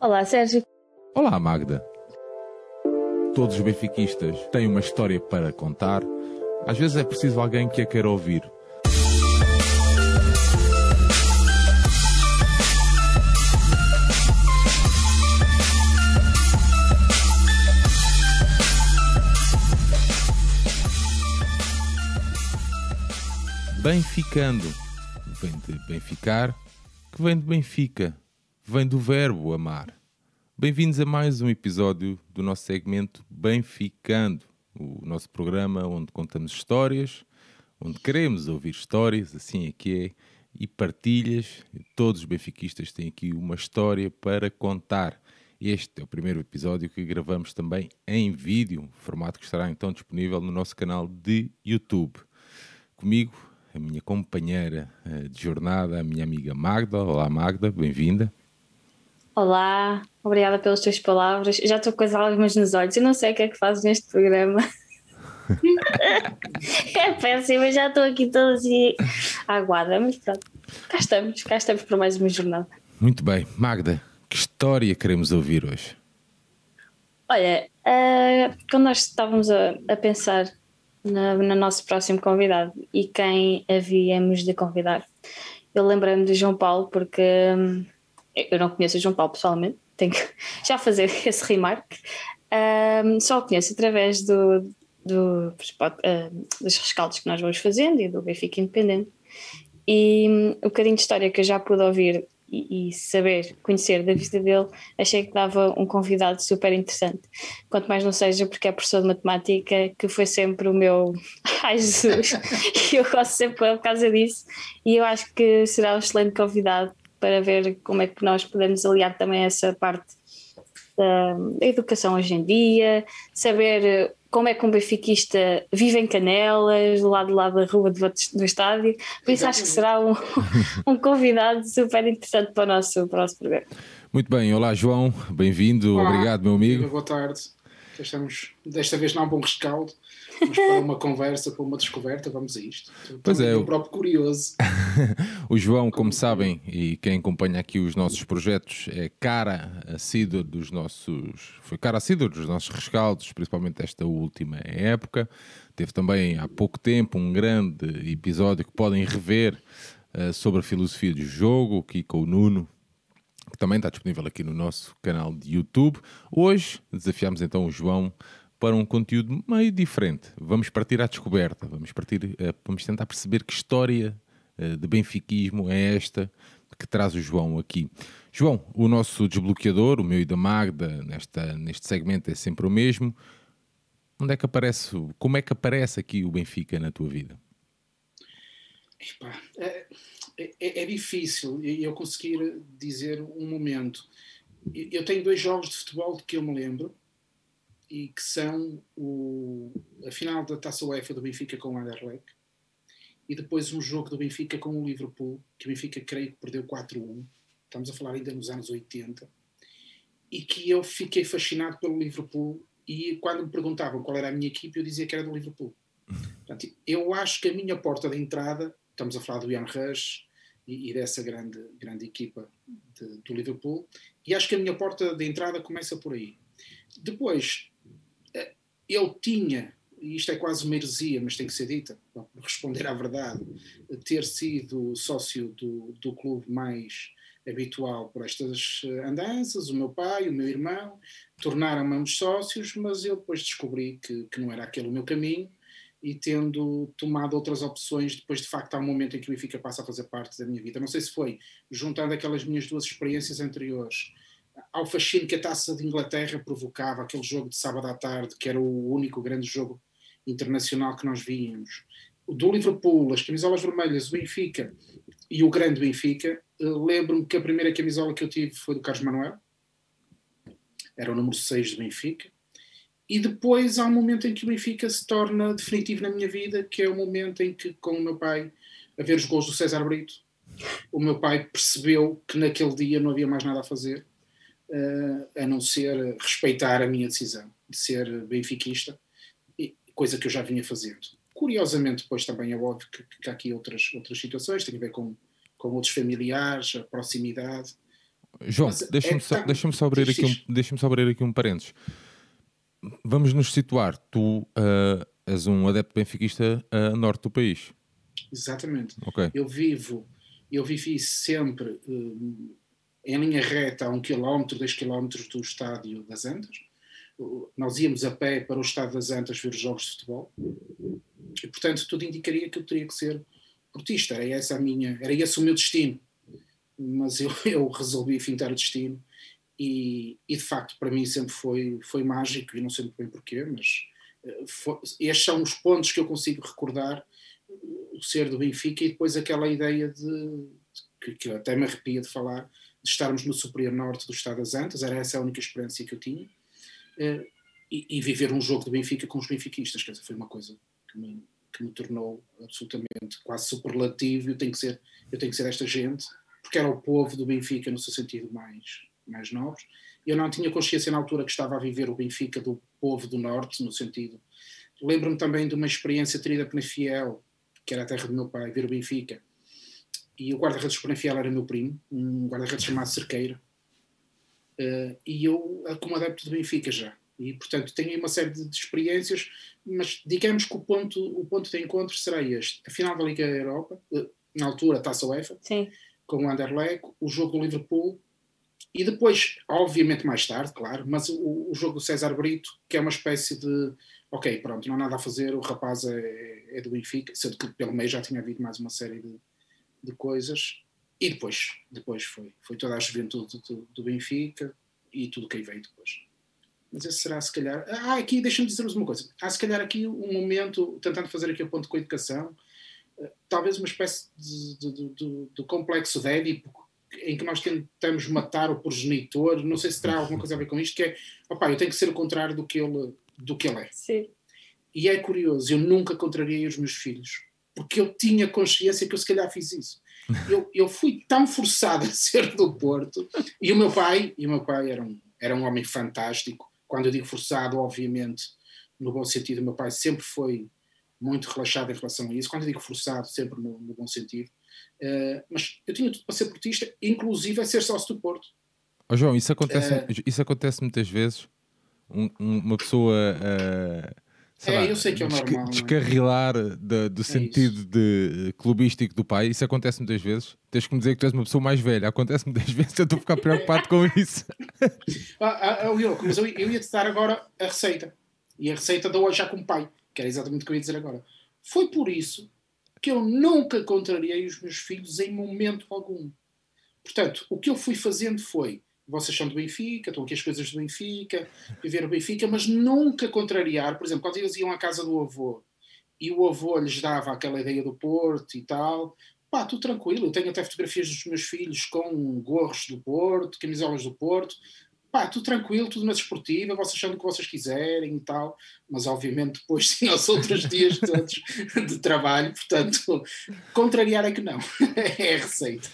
Olá, Sérgio. Olá, Magda. Todos os benfiquistas têm uma história para contar. Às vezes é preciso alguém que a queira ouvir. Benficando vem de benficar, que vem de Benfica, vem do verbo amar. Bem-vindos a mais um episódio do nosso segmento Benficando, o nosso programa onde contamos histórias, onde queremos ouvir histórias, assim é que é, e partilhas. Todos os benfiquistas têm aqui uma história para contar. Este é o primeiro episódio que gravamos também em vídeo, formato que estará então disponível no nosso canal de YouTube. Comigo, a minha companheira eh, de jornada, a minha amiga Magda. Olá, Magda, bem-vinda. Olá, obrigada pelas tuas palavras. Já estou com as lágrimas nos olhos. Eu não sei o que é que fazes neste programa. é péssimo, já estou aqui toda assim aguada, mas pronto. Cá estamos, cá estamos para mais uma jornada. Muito bem. Magda, que história queremos ouvir hoje? Olha, uh, quando nós estávamos a, a pensar no, no, nosso próximo convidado e quem havíamos de convidar, eu lembrei-me de João Paulo porque. Hum, eu não conheço o João Paulo pessoalmente, tenho que já fazer esse remarque. Um, só o conheço através do, do, dos rescaldos que nós vamos fazendo e do Benfica Independente. E um, o bocadinho de história que eu já pude ouvir e, e, saber, conhecer da vida dele, achei que dava um convidado super interessante. Quanto mais não seja porque é professor de matemática, que foi sempre o meu. Ai Jesus! eu gosto sempre por causa disso. E eu acho que será um excelente convidado para ver como é que nós podemos aliar também essa parte da, educação hoje em dia, saber como é que um benfiquista vive em Canelas, do lado, do lado da rua do, do estádio. Por isso acho que será um, um convidado super interessante para o nosso, para o nosso programa. Muito bem, olá João, bem-vindo, obrigado meu amigo. Boa tarde, estamos desta vez não há um bom rescaldo, mas para uma conversa, para uma descoberta, vamos a isto. Pois é, o próprio curioso. o João, como sabem, e quem acompanha aqui os nossos projetos, é cara assídua dos nossos. Foi cara assídua dos nossos rescaldos, principalmente esta última época. Teve também há pouco tempo um grande episódio que podem rever uh, sobre a filosofia do jogo, aqui com o Nuno, que também está disponível aqui no nosso canal de YouTube. Hoje desafiamos então o João para um conteúdo meio diferente. Vamos partir à descoberta, vamos partir, eh, vamos tentar perceber que história eh, de benfiquismo é esta que traz o João aqui. João, o nosso desbloqueador, o meu e da Magda, nesta, neste segmento é sempre o mesmo. Onde é que aparece, como é que aparece aqui o Benfica na tua vida? é, é, é, difícil eu conseguir dizer um momento. Eu tenho dois jogos de futebol de que eu me lembro e que são o, a final da Taça UEFA do Benfica com o Anderlecht e depois um jogo do Benfica com o Liverpool, que o Benfica creio que perdeu 4-1, estamos a falar ainda nos anos 80, e que eu fiquei fascinado pelo Liverpool e quando me perguntavam qual era a minha equipe eu dizia que era do Liverpool. Portanto, eu acho que a minha porta de entrada, estamos a falar do Ian Rush e, e dessa grande, grande equipa de, do Liverpool, e acho que a minha porta de entrada começa por aí. Depois, ele tinha, e isto é quase uma heresia, mas tem que ser dita, para responder à verdade, ter sido sócio do, do clube mais habitual por estas eh, andanças, o meu pai, o meu irmão, tornaram-me sócios, mas eu depois descobri que, que não era aquele o meu caminho e tendo tomado outras opções, depois de facto há um momento em que o Benfica passa a fazer parte da minha vida. Não sei se foi juntando aquelas minhas duas experiências anteriores ao fascínio que a taça de Inglaterra provocava, aquele jogo de sábado à tarde, que era o único grande jogo internacional que nós víamos. Do Liverpool, as camisolas vermelhas, o Benfica e o grande Benfica. Eh, lembro-me que a primeira camisola que eu tive foi do Carlos Manuel, era o número 6 do Benfica. E depois há um momento em que o Benfica se torna definitivo na minha vida, que é o momento em que, com o meu pai, a ver os gols do César Brito, o meu pai percebeu que naquele dia não havia mais nada a fazer uh, a não ser respeitar a minha decisão de ser benfiquista, coisa que eu já vinha fazendo. Curiosamente, depois também é óbvio que, que há aqui outras, outras situações, tem a ver com, com outros familiares, a proximidade, João, deixa-me é só, deixa só, abrir aqui um, deixa só abrir aqui um parênteses. Vamos nos situar. Tu uh, és um adepto benfiquista a uh, norte do país. Exatamente. Okay. Eu vivo, eu vivi sempre uh, em linha reta a um quilómetro, dois quilómetros do estádio das Antas. Nós íamos a pé para o estádio das Antas ver os jogos de futebol. E, portanto, tudo indicaria que eu teria que ser portista. Era, essa a minha, era esse o meu destino. Mas eu, eu resolvi fintar o destino. E, e, de facto, para mim sempre foi, foi mágico. E não sei muito bem porquê, mas uh, foi, estes são os pontos que eu consigo recordar o ser do Benfica e depois aquela ideia de que, que até me arrepia de falar de estarmos no superior norte do estado das Antas, era essa a única experiência que eu tinha, uh, e, e, viver um jogo de Benfica com os benfiquistas, quer dizer, foi uma coisa que me, que me tornou absolutamente quase superlativo, eu tenho que ser, eu tenho que ser esta gente, porque era o povo do Benfica no seu sentido mais, mais nobre, eu não tinha consciência na altura que estava a viver o Benfica do povo do norte, no sentido, lembro-me também de uma experiência terida pela Fiel, que era a terra do meu pai, ver o Benfica, e o guarda-redes do Penafiel era meu primo, um guarda-redes chamado Cerqueira, uh, e eu como adepto do Benfica já. E, portanto, tenho uma série de, de, experiências, mas digamos que o ponto, o ponto de encontro será este. A final da Liga Europa, uh, na altura, Taça UEFA, Sim. com o Anderlecht, o jogo do Liverpool, e depois, obviamente mais tarde, claro, mas o, o, jogo do César Brito, que é uma espécie de, ok, pronto, não há nada a fazer, o rapaz é, é do Benfica, sendo que pelo meio já tinha havido mais uma série de, de coisas. E depois, depois foi, foi toda a juventude do, do Benfica e tudo o que aí veio depois. Mas esse será, se calhar. Ah, aqui, deixa-me dizer-vos uma coisa. Há, se calhar, aqui um momento, tentando fazer aqui a ponto com a educação, eh, talvez uma espécie de, de, de, de complexo de Édipo, em que nós tentamos matar o progenitor. Não sei se terá alguma coisa a ver com isto, que é, opá, eu tenho que ser o contrário do que ele, do que ele é. Sim. E é curioso, eu nunca contrariei os meus filhos porque eu tinha consciência que eu se calhar fiz isso. Eu, eu fui tão forçado a ser do Porto, e o meu pai, e o meu pai era um, era um homem fantástico, quando eu digo forçado, obviamente, no bom sentido, o meu pai sempre foi muito relaxado em relação a isso, quando eu digo forçado, sempre no, no bom sentido, uh, mas eu tinha tudo para ser portista, inclusive a ser sócio do Porto. Oh, João, isso acontece, uh, isso acontece muitas vezes, um, uma pessoa... Uh é, lá, eu sei que é normal. É? Descarrilar é? do sentido de, clubístico do pai, isso acontece muitas vezes. Tens que me dizer que tu és uma pessoa mais velha, acontece muitas vezes, eu estou a ficar preocupado com isso. ah, ah, ah eu, mas eu, eu ia-te dar agora a receita. E a receita dou já com o pai, que era exatamente o que eu ia dizer agora. Foi por isso que eu nunca contrariei os meus filhos em momento algum. Portanto, o que eu fui fazendo foi vocês são do Benfica, estão aqui as coisas do Benfica, viver o Benfica, mas nunca contrariar. Por exemplo, quando eles iam à casa do avô e o avô lhes dava aquela ideia do Porto e tal, pá, tudo tranquilo. Eu tenho até fotografias dos meus filhos com gorros do Porto, camisolas do Porto, pá, tudo tranquilo, tudo na desportiva, vocês achando o que vocês quiserem e tal, mas obviamente depois tinha os outros dias todos de trabalho, portanto, contrariar é que não, é a receita.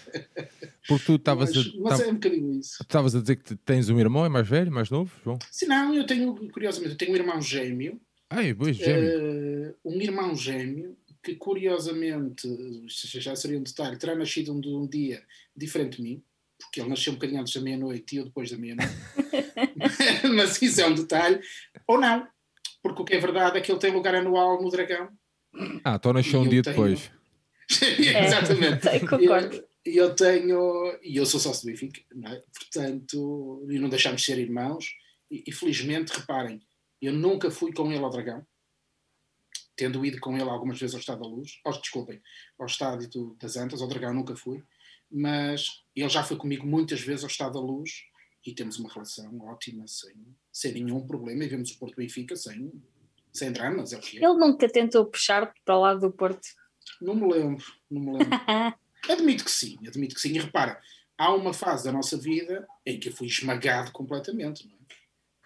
Porque tu estavas mas, a. Mas é um bocadinho isso. Estavas a dizer que tens um irmão, é mais velho, mais novo, João? Sim, não, eu tenho, curiosamente, eu tenho um irmão gêmeo. Ai, pois, gêmeo. Uh, um irmão gêmeo que, curiosamente, já seria um detalhe, terá nascido um, um dia diferente de mim porque ele nasceu um bocadinho antes da meia-noite e eu depois da meia-noite. Mas isso é um detalhe. Ou não, porque o que é verdade é que ele tem lugar anual no Dragão. Ah, então nasceu um dia tenho... depois. Exatamente. É, concordo. E eu, eu tenho. E eu sou sócio do Benfica, não é? Portanto, e não deixamos de ser irmãos. E, e felizmente, reparem, eu nunca fui com ele ao Dragão tendo ido com ele algumas vezes ao Estado da Luz, oh, desculpem, ao Estádio das Antas, ao Dragão nunca fui, mas ele já foi comigo muitas vezes ao Estado da Luz e temos uma relação ótima, sem, sem nenhum problema, e vemos o Porto Benfica sem, sem dramas. É o que é. Ele nunca tentou puxar para o lado do Porto? Não me lembro, não me lembro. admito que sim, admito que sim. E repara, há uma fase da nossa vida em que eu fui esmagado completamente, não é?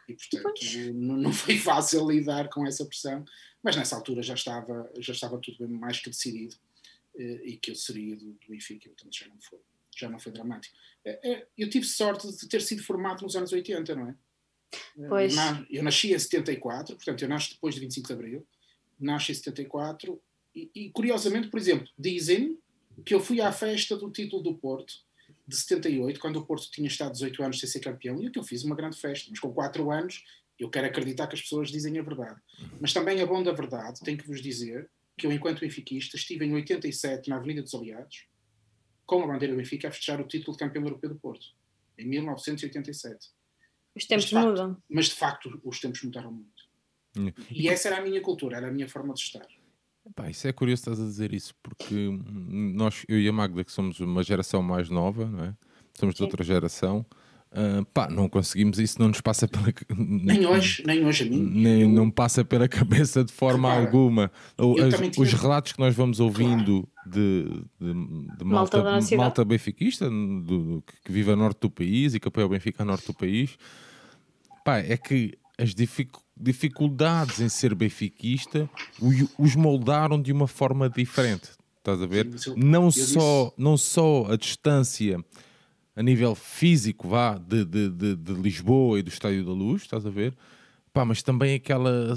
E portanto não, não foi fácil lidar com essa pressão, mas nessa altura já estava, já estava tudo bem mais que decidido e que eu seria do, do Benfica, portanto já não foi, já não foi dramático. Eh, eh, eu tive sorte de ter sido formado nos anos 80, não é? Pois. Eu nasci em 74, portanto eu nasci depois de 25 de Abril, nasci em 74 e, e curiosamente, por exemplo, dizem que eu fui à festa do título do Porto de 78, quando o Porto tinha estado 18 anos sem ser campeão, e aqui eu fiz uma grande festa, mas com 4 anos eu quero acreditar que as pessoas dizem a verdade. Mas também é bom da verdade, tenho que vos dizer que eu, enquanto benfiquista, estive em 87 na Avenida dos Aliados, com a bandeira do Benfica, a festejar o título de campeão europeu do Porto, em 1987. Os tempos mas, de facto, mudam. mas de facto os tempos mudaram muito. Hum. E essa era a minha cultura, era a minha forma de estar. Pá, isso é curioso estás a dizer isso, porque nós, eu e a Magda, que somos uma geração mais nova, não é? Somos de outra geração, ah, pá, não conseguimos isso, não nos passa pela Nem hoje, nem hoje a mim. nem, Eu- não passa pela cabeça de forma Repara, alguma. As- Os relatos que nós vamos ouvindo de, de, de Malta malta, malta benfiquista, do- do- que vive a norte do país e que apoia o Benfica a norte do país, pá, é que as dificu- dificuldades em ser benfiquista os moldaram de uma forma diferente. Estás a ver? Sim, eu- não, eu só, não só a distância a nível físico, vá, de, de, de, de Lisboa e do Estádio da Luz, estás a ver? Pá, mas também aquela,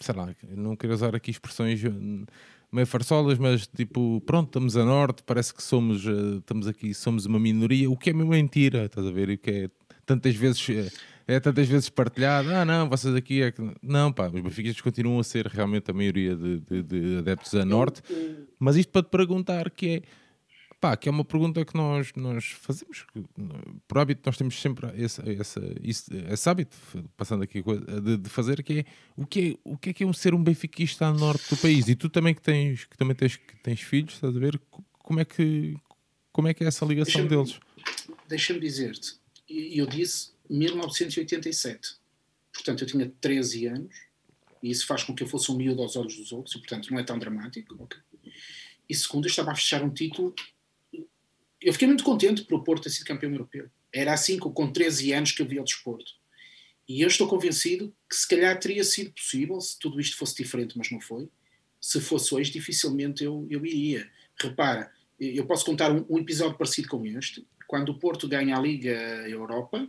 sei lá, não quero usar aqui expressões hum, meio farsolas, mas tipo, pronto, estamos a norte, parece que somos, eh, estamos aqui, somos uma minoria, o que é mesmo mentira, estás a ver? E o que é tantas vezes, eh, é tantas vezes partilhado, ah não, vocês aqui é que... Não, pá, os benfiquistas continuam a ser realmente a maioria de, de- de adeptos a norte, mas isto para te perguntar que é pá, que é uma pergunta que nós, nós fazemos que, por hábito nós temos sempre esse, esse, isso- esse hábito passando aqui de, de fazer que é o que é o que é que é um ser um benfiquista a norte do país e tu também que tens que também tens que tens filhos estás a ver Co- como é que como é que é essa ligação Deixa-me- deles Deixa-me dizer-te, eu disse 1987. Portanto, eu tinha 13 anos, e isso faz com que eu fosse um miúdo aos olhos dos outros, e portanto não é tão dramático. ok? E segundo, eu estava a fechar um título. Eu fiquei muito contente por o Porto ter sido campeão europeu. Era assim com, com 13 anos que eu via o desporto. E eu estou convencido que se calhar teria sido possível se tudo isto fosse diferente, mas não foi. Se fosse hoje, dificilmente eu, eu iria. Repara, eu posso contar um, um episódio parecido com este. Quando o Porto ganha a Liga Europa,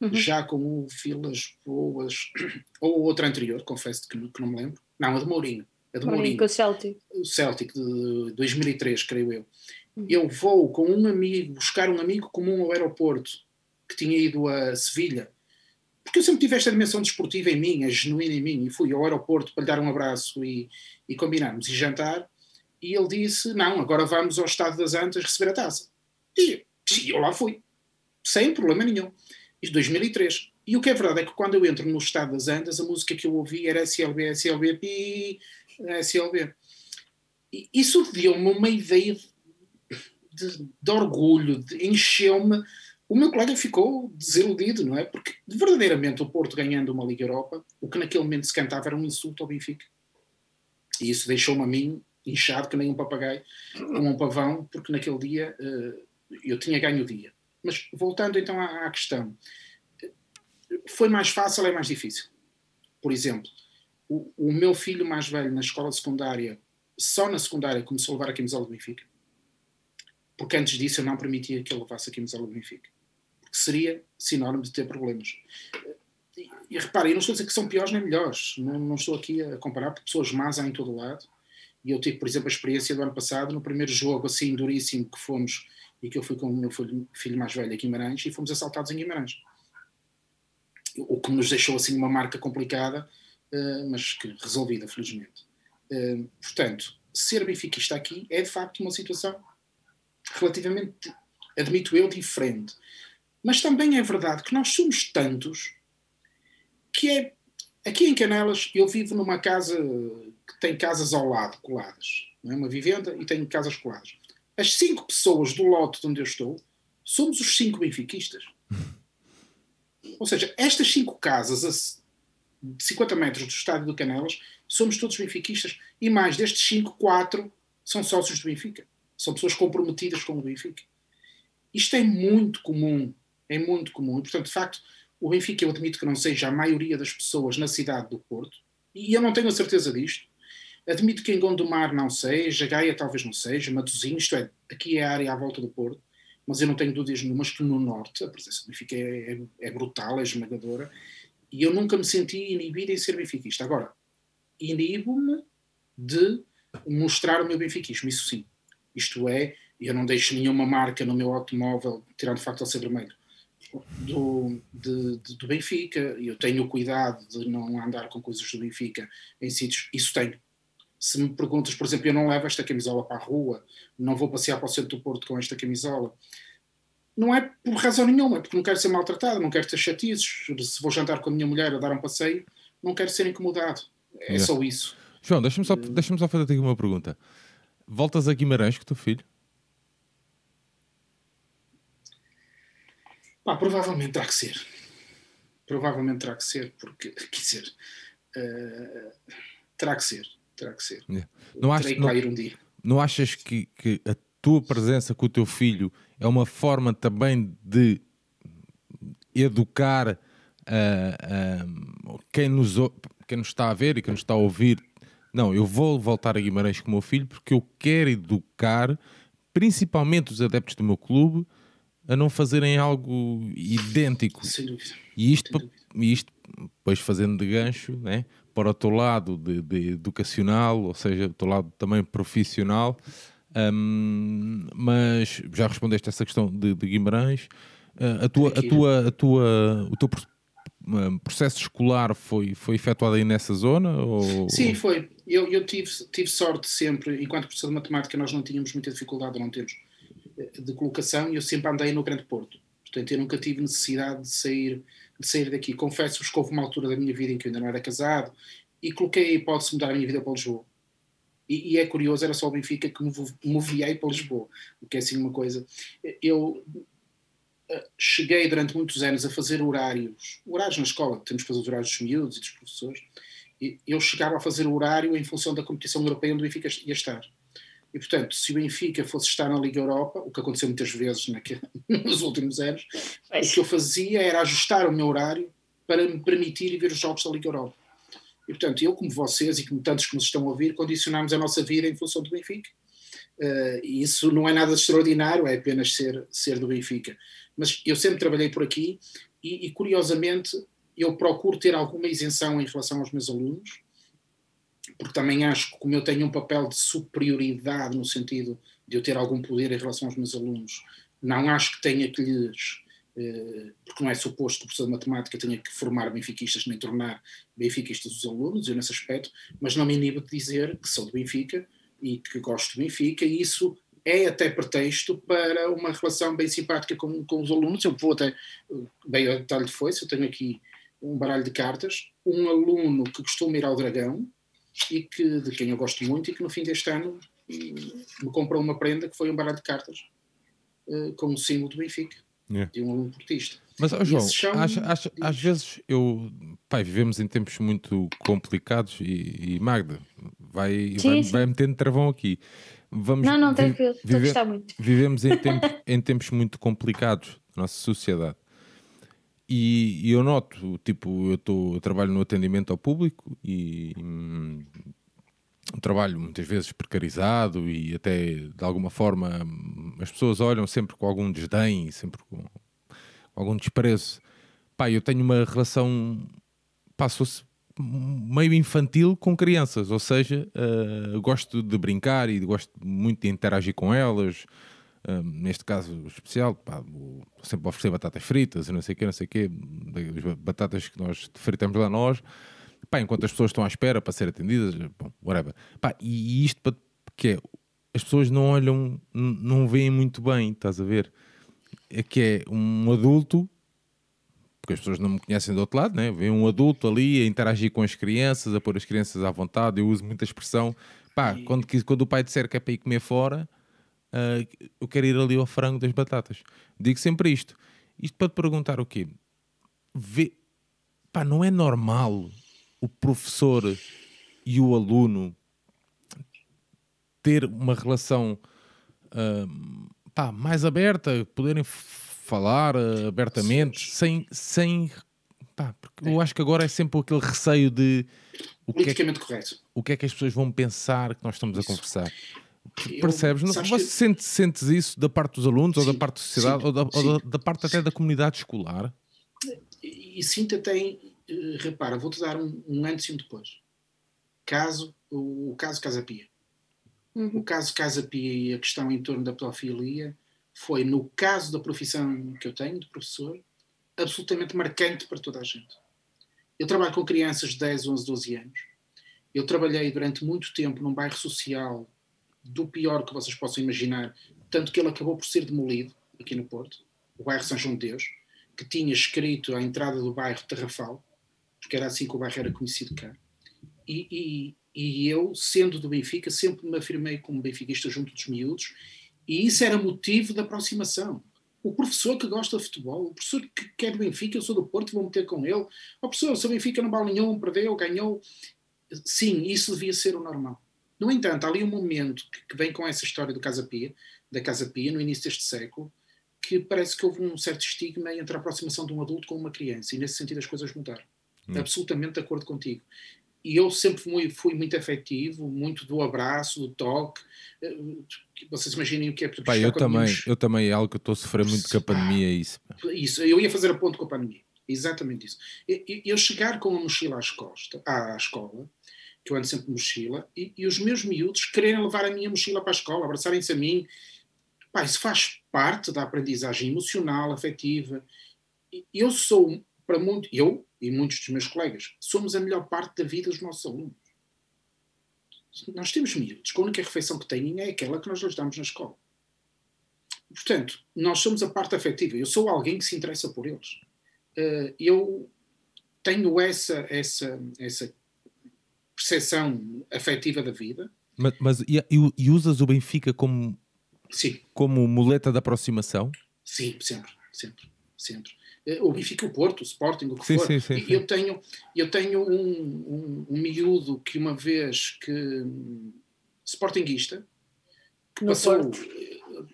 Uhum. já com o Vilas Boas, ou outra anterior, confesso que, não- que não me lembro. Não, a de Mourinho. A de Mourinho Mourinho com o Celtic. o Celtic de 2003, creio eu. Eu vou com um amigo, buscar um amigo comum ao aeroporto, que tinha ido a Sevilha, porque eu sempre tive esta dimensão desportiva em mim, a genuína em mim, e fui ao aeroporto para lhe dar um abraço e, e combinarmos e jantar, e ele disse, não, agora vamos ao Estado das Antas receber a taça. E, eu lá fui, sem problema nenhum. Isto 2003. E o que é verdade é que quando eu entro no Estado das Antas, a música que eu ouvi era SLB, SLB, pi, SLB. E isso deu-me uma ideia de, de- de orgulho, encheu-me. O meu colega ficou desiludido, não é? Porque verdadeiramente o Porto ganhando uma Liga Europa, o que naquele momento se cantava era um insulto ao Benfica. E isso deixou-me a mim inchado que nem um papagaio com um pavão, porque naquele dia eh, eu tinha ganho o dia. Mas voltando então à, à questão, foi mais fácil ou é mais difícil? Por exemplo, o, o meu filho mais velho na escola secundária, só na secundária, começou a levar a camisola do Benfica. Porque antes disso eu não permitia que ele levasse a camisola do Benfica. Porque seria sinónimo de ter problemas. E, e repara, eu não estou a dizer que são piores nem melhores. Não, não estou aqui a comparar, porque pessoas más há em todo lado. E eu tive, por exemplo, a experiência do ano passado, no primeiro jogo assim duríssimo que fomos, e que eu fui com o meu filho, filho mais velho a Guimarães, e fomos assaltados em Guimarães. O que nos deixou assim uma marca complicada, eh, mas que resolvida, felizmente. Eh, portanto, ser benfiquista aqui é de facto uma situação relativamente, admito eu, diferente. Mas também é verdade que nós somos tantos que é. Aqui em Canelas, eu vivo numa casa que tem casas ao lado, coladas. Não é uma vivenda e tem casas coladas. As cinco pessoas do lote de onde eu estou somos os cinco benfiquistas. Ou seja, estas cinco casas a 50 metros do estádio do Canelas somos todos benfiquistas e mais destes cinco, quatro são sócios do Benfica. São pessoas comprometidas com o Benfica. Isto é muito comum. É muito comum. E, portanto, de facto, o Benfica, eu admito que não seja a maioria das pessoas na cidade do Porto, e eu não tenho a certeza disto. Admito que em Gondomar não seja, Gaia talvez não seja, Matosinhos, isto é, aqui é a área à volta do Porto, mas eu não tenho dúvidas nenhumas que no Norte a presença do Benfica é, é, é brutal, é esmagadora, e eu nunca me senti inibido em ser benfiquista. Agora, inibo-me de mostrar o meu benfiquismo, isso sim. Isto é, eu não deixo nenhuma marca no meu automóvel, tirando o facto de ser vermelho, do, de, de, do Benfica, eu tenho o cuidado de não andar com coisas do Benfica em sítios, isso tenho. Se me perguntas, por exemplo, eu não levo esta camisola para a rua, não vou passear para o centro do Porto com esta camisola, não é por razão nenhuma, é porque não quero ser maltratado, não quero ter chatices, se vou jantar com a minha mulher a dar um passeio, não quero ser incomodado. É, é. só isso. João, deixa-me só, deixa só fazer aqui uma pergunta. Voltas a Guimarães com o teu filho? Pá, provavelmente terá que ser. Provavelmente terá que ser, porque, quer dizer, uh, terá que ser. Terá que ser. Yeah. Não, achas, não, um dia. não achas que, que a tua presença com o teu filho é uma forma também de educar uh, uh, quem, nos, quem nos está a ver e quem nos está a ouvir? Não, eu vou voltar a Guimarães com o meu filho porque eu quero educar principalmente os adeptos do meu clube a não fazerem algo idêntico. Sem dúvida. E isto, e isto depois fazendo de gancho né, para o teu lado de, de educacional, ou seja, o teu lado também profissional. Um, mas já respondeste essa questão de, de Guimarães. Uh, a tua, a tua, a tua, o teu processo escolar foi, foi efetuado aí nessa zona? Ou... Sim, foi. Eu, eu tive, tive sorte sempre, enquanto professor de matemática, nós não tínhamos muita dificuldade, não temos de colocação e eu sempre andei no Grande Porto. Portanto, eu nunca tive necessidade de sair, de sair daqui. Confesso-vos que houve uma altura da minha vida em que eu ainda não era casado e coloquei a hipótese de mudar a minha vida para Lisboa. E, e é curioso, era só o Benfica que me moviei para Lisboa, o que é assim uma coisa. Eu eh, cheguei durante muitos anos a fazer horários, horários na escola, temos que fazer os horários dos miúdos e dos professores, e eu chegava a fazer horário em função da competição europeia onde o Benfica ia estar. E, portanto, se o Benfica fosse estar na Liga Europa, o que aconteceu muitas vezes naquele, nos últimos anos, o que eu fazia era ajustar o meu horário para me permitir ver os jogos da Liga Europa. E, portanto, eu, como vocês e como tantos que nos estão a ouvir, condicionamos a nossa vida em função do Benfica. Uh, isso não é nada extraordinário, é apenas ser, ser do Benfica. Mas eu sempre trabalhei por aqui e, e curiosamente, eu procuro ter alguma isenção em relação aos meus alunos, porque também acho que como eu tenho um papel de superioridade no sentido de eu ter algum poder em relação aos meus alunos, não acho que tenha que lhes, eh, porque não é suposto que o professor de matemática tenha que formar benfiquistas nem tornar benfiquistas os alunos, eu nesse aspecto, mas não me inibo de dizer que sou do Benfica e que gosto do Benfica e isso é até pretexto para uma relação bem simpática com, com os alunos. Eu vou até, bem a detalhe de foi, eu tenho aqui um baralho de cartas, um aluno que costuma ir ao Dragão, e que, de quem eu gosto muito e que no fim deste ano me comprou uma prenda que foi um baralho de cartas uh, com o símbolo do Benfica, yeah. de um aluno portista. Mas, oh, João, acho, acho, às vezes eu. Pai, vivemos em tempos muito complicados e, e Magda vai, sim, vai, sim. vai metendo travão aqui. Vamos, não, não, tranquilo, estou a gostar muito. Vivemos em, tempo, em tempos muito complicados da nossa sociedade. E, e, eu noto, tipo, eu, tô, eu trabalho no atendimento ao público e hum, um trabalho muitas vezes precarizado e até de alguma forma as pessoas olham sempre com algum desdém, sempre com, com algum desprezo. Pá, eu tenho uma relação, passo meio infantil com crianças, ou seja, uh, gosto de brincar e gosto muito de interagir com elas neste caso especial, pá, sempre oferecer batatas fritas não sei o quê, não sei o quê, batatas que nós fritamos lá nós, pá, enquanto as pessoas estão à espera para ser atendidas, bom, whatever. Pá, e isto para que é, as pessoas não olham, não veem muito bem, estás a ver? É que é um adulto, porque as pessoas não me conhecem do outro lado, né? Vê um adulto ali a interagir com as crianças, a pôr as crianças à vontade, eu uso muita expressão, pá, quando, quando o pai disser que é para ir comer fora uh, eu quero ir ali ao frango das batatas. Digo sempre isto. Isto para te perguntar o quê? Vê, pá, não é normal o professor e o aluno ter uma relação uh, pá, mais aberta, poderem falar uh, abertamente, sem, sem pá, porque é. eu acho que agora é sempre aquele receio de o que, é que, correto. o que é que as pessoas vão pensar que nós estamos Isso. a conversar. Percebes? Não, você que... sentes, sentes isso da parte dos alunos, sim, ou da parte da sociedade, sim, ou, da, ou da, da, parte até da comunidade escolar? E, e sinto até, eh, repara, vou-te dar um, um, antes e um depois. Caso, o, o caso Casa Pia. Uhum. O caso Casa Pia e a questão em torno da pedofilia foi, no caso da profissão que eu tenho, de professor, absolutamente marcante para toda a gente. Eu trabalho com crianças de 10, 11, 12 anos. Eu trabalhei durante muito tempo num bairro social do pior que vocês possam imaginar, tanto que ele acabou por ser demolido aqui no Porto, o bairro São João de Deus, que tinha escrito à entrada do bairro Terrafal, porque era assim que o bairro era conhecido cá. E, e, e eu, sendo do Benfica, sempre me afirmei como benfiquista junto dos miúdos, e isso era motivo de aproximação. O professor que gosta de futebol, o professor que quer do Benfica, eu sou do Porto, vou meter com ele. O professor, se o Benfica não vale nenhum, perdeu, ganhou. Sim, isso devia ser o normal. No entanto, há ali um momento que, vem com essa história do Casa Pia, da Casa Pia, no início deste século, que parece que houve um certo estigma entre a aproximação de um adulto com uma criança, e nesse sentido as coisas mudaram. Hum. Absolutamente de acordo contigo. E eu sempre fui, fui muito afetivo, muito do abraço, do toque. Eh, vocês imaginem o que é Pá, eu também, eu também é algo que estou a sofrer muito com a pandemia, é isso. Isso, eu ia fazer a ponto com a pandemia. Exatamente isso. Eu chegar com a mochila à escola, à escola que eu ando sempre de mochila, e, e, os meus miúdos quererem levar a minha mochila para a escola, abraçarem-se a mim. Pá, isso faz parte da aprendizagem emocional, afetiva. Eu sou, para muito, eu e muitos dos meus colegas, somos a melhor parte da vida dos nossos alunos. Nós temos miúdos, que a única refeição que têm é aquela que nós lhes damos na escola. Portanto, nós somos a parte afetiva. Eu sou alguém que se interessa por eles. Uh, eu tenho essa, essa, essa percepção afetiva da vida. Mas, mas e, e, usas o Benfica como, Sim. como muleta de aproximação? Sim, sempre, sempre, sempre. Eh, o Benfica, o Porto, o Sporting, o que sim, for. Sim, sim, eu tenho, eu tenho um, um, um miúdo que uma vez que sportinguista que no passou Porto.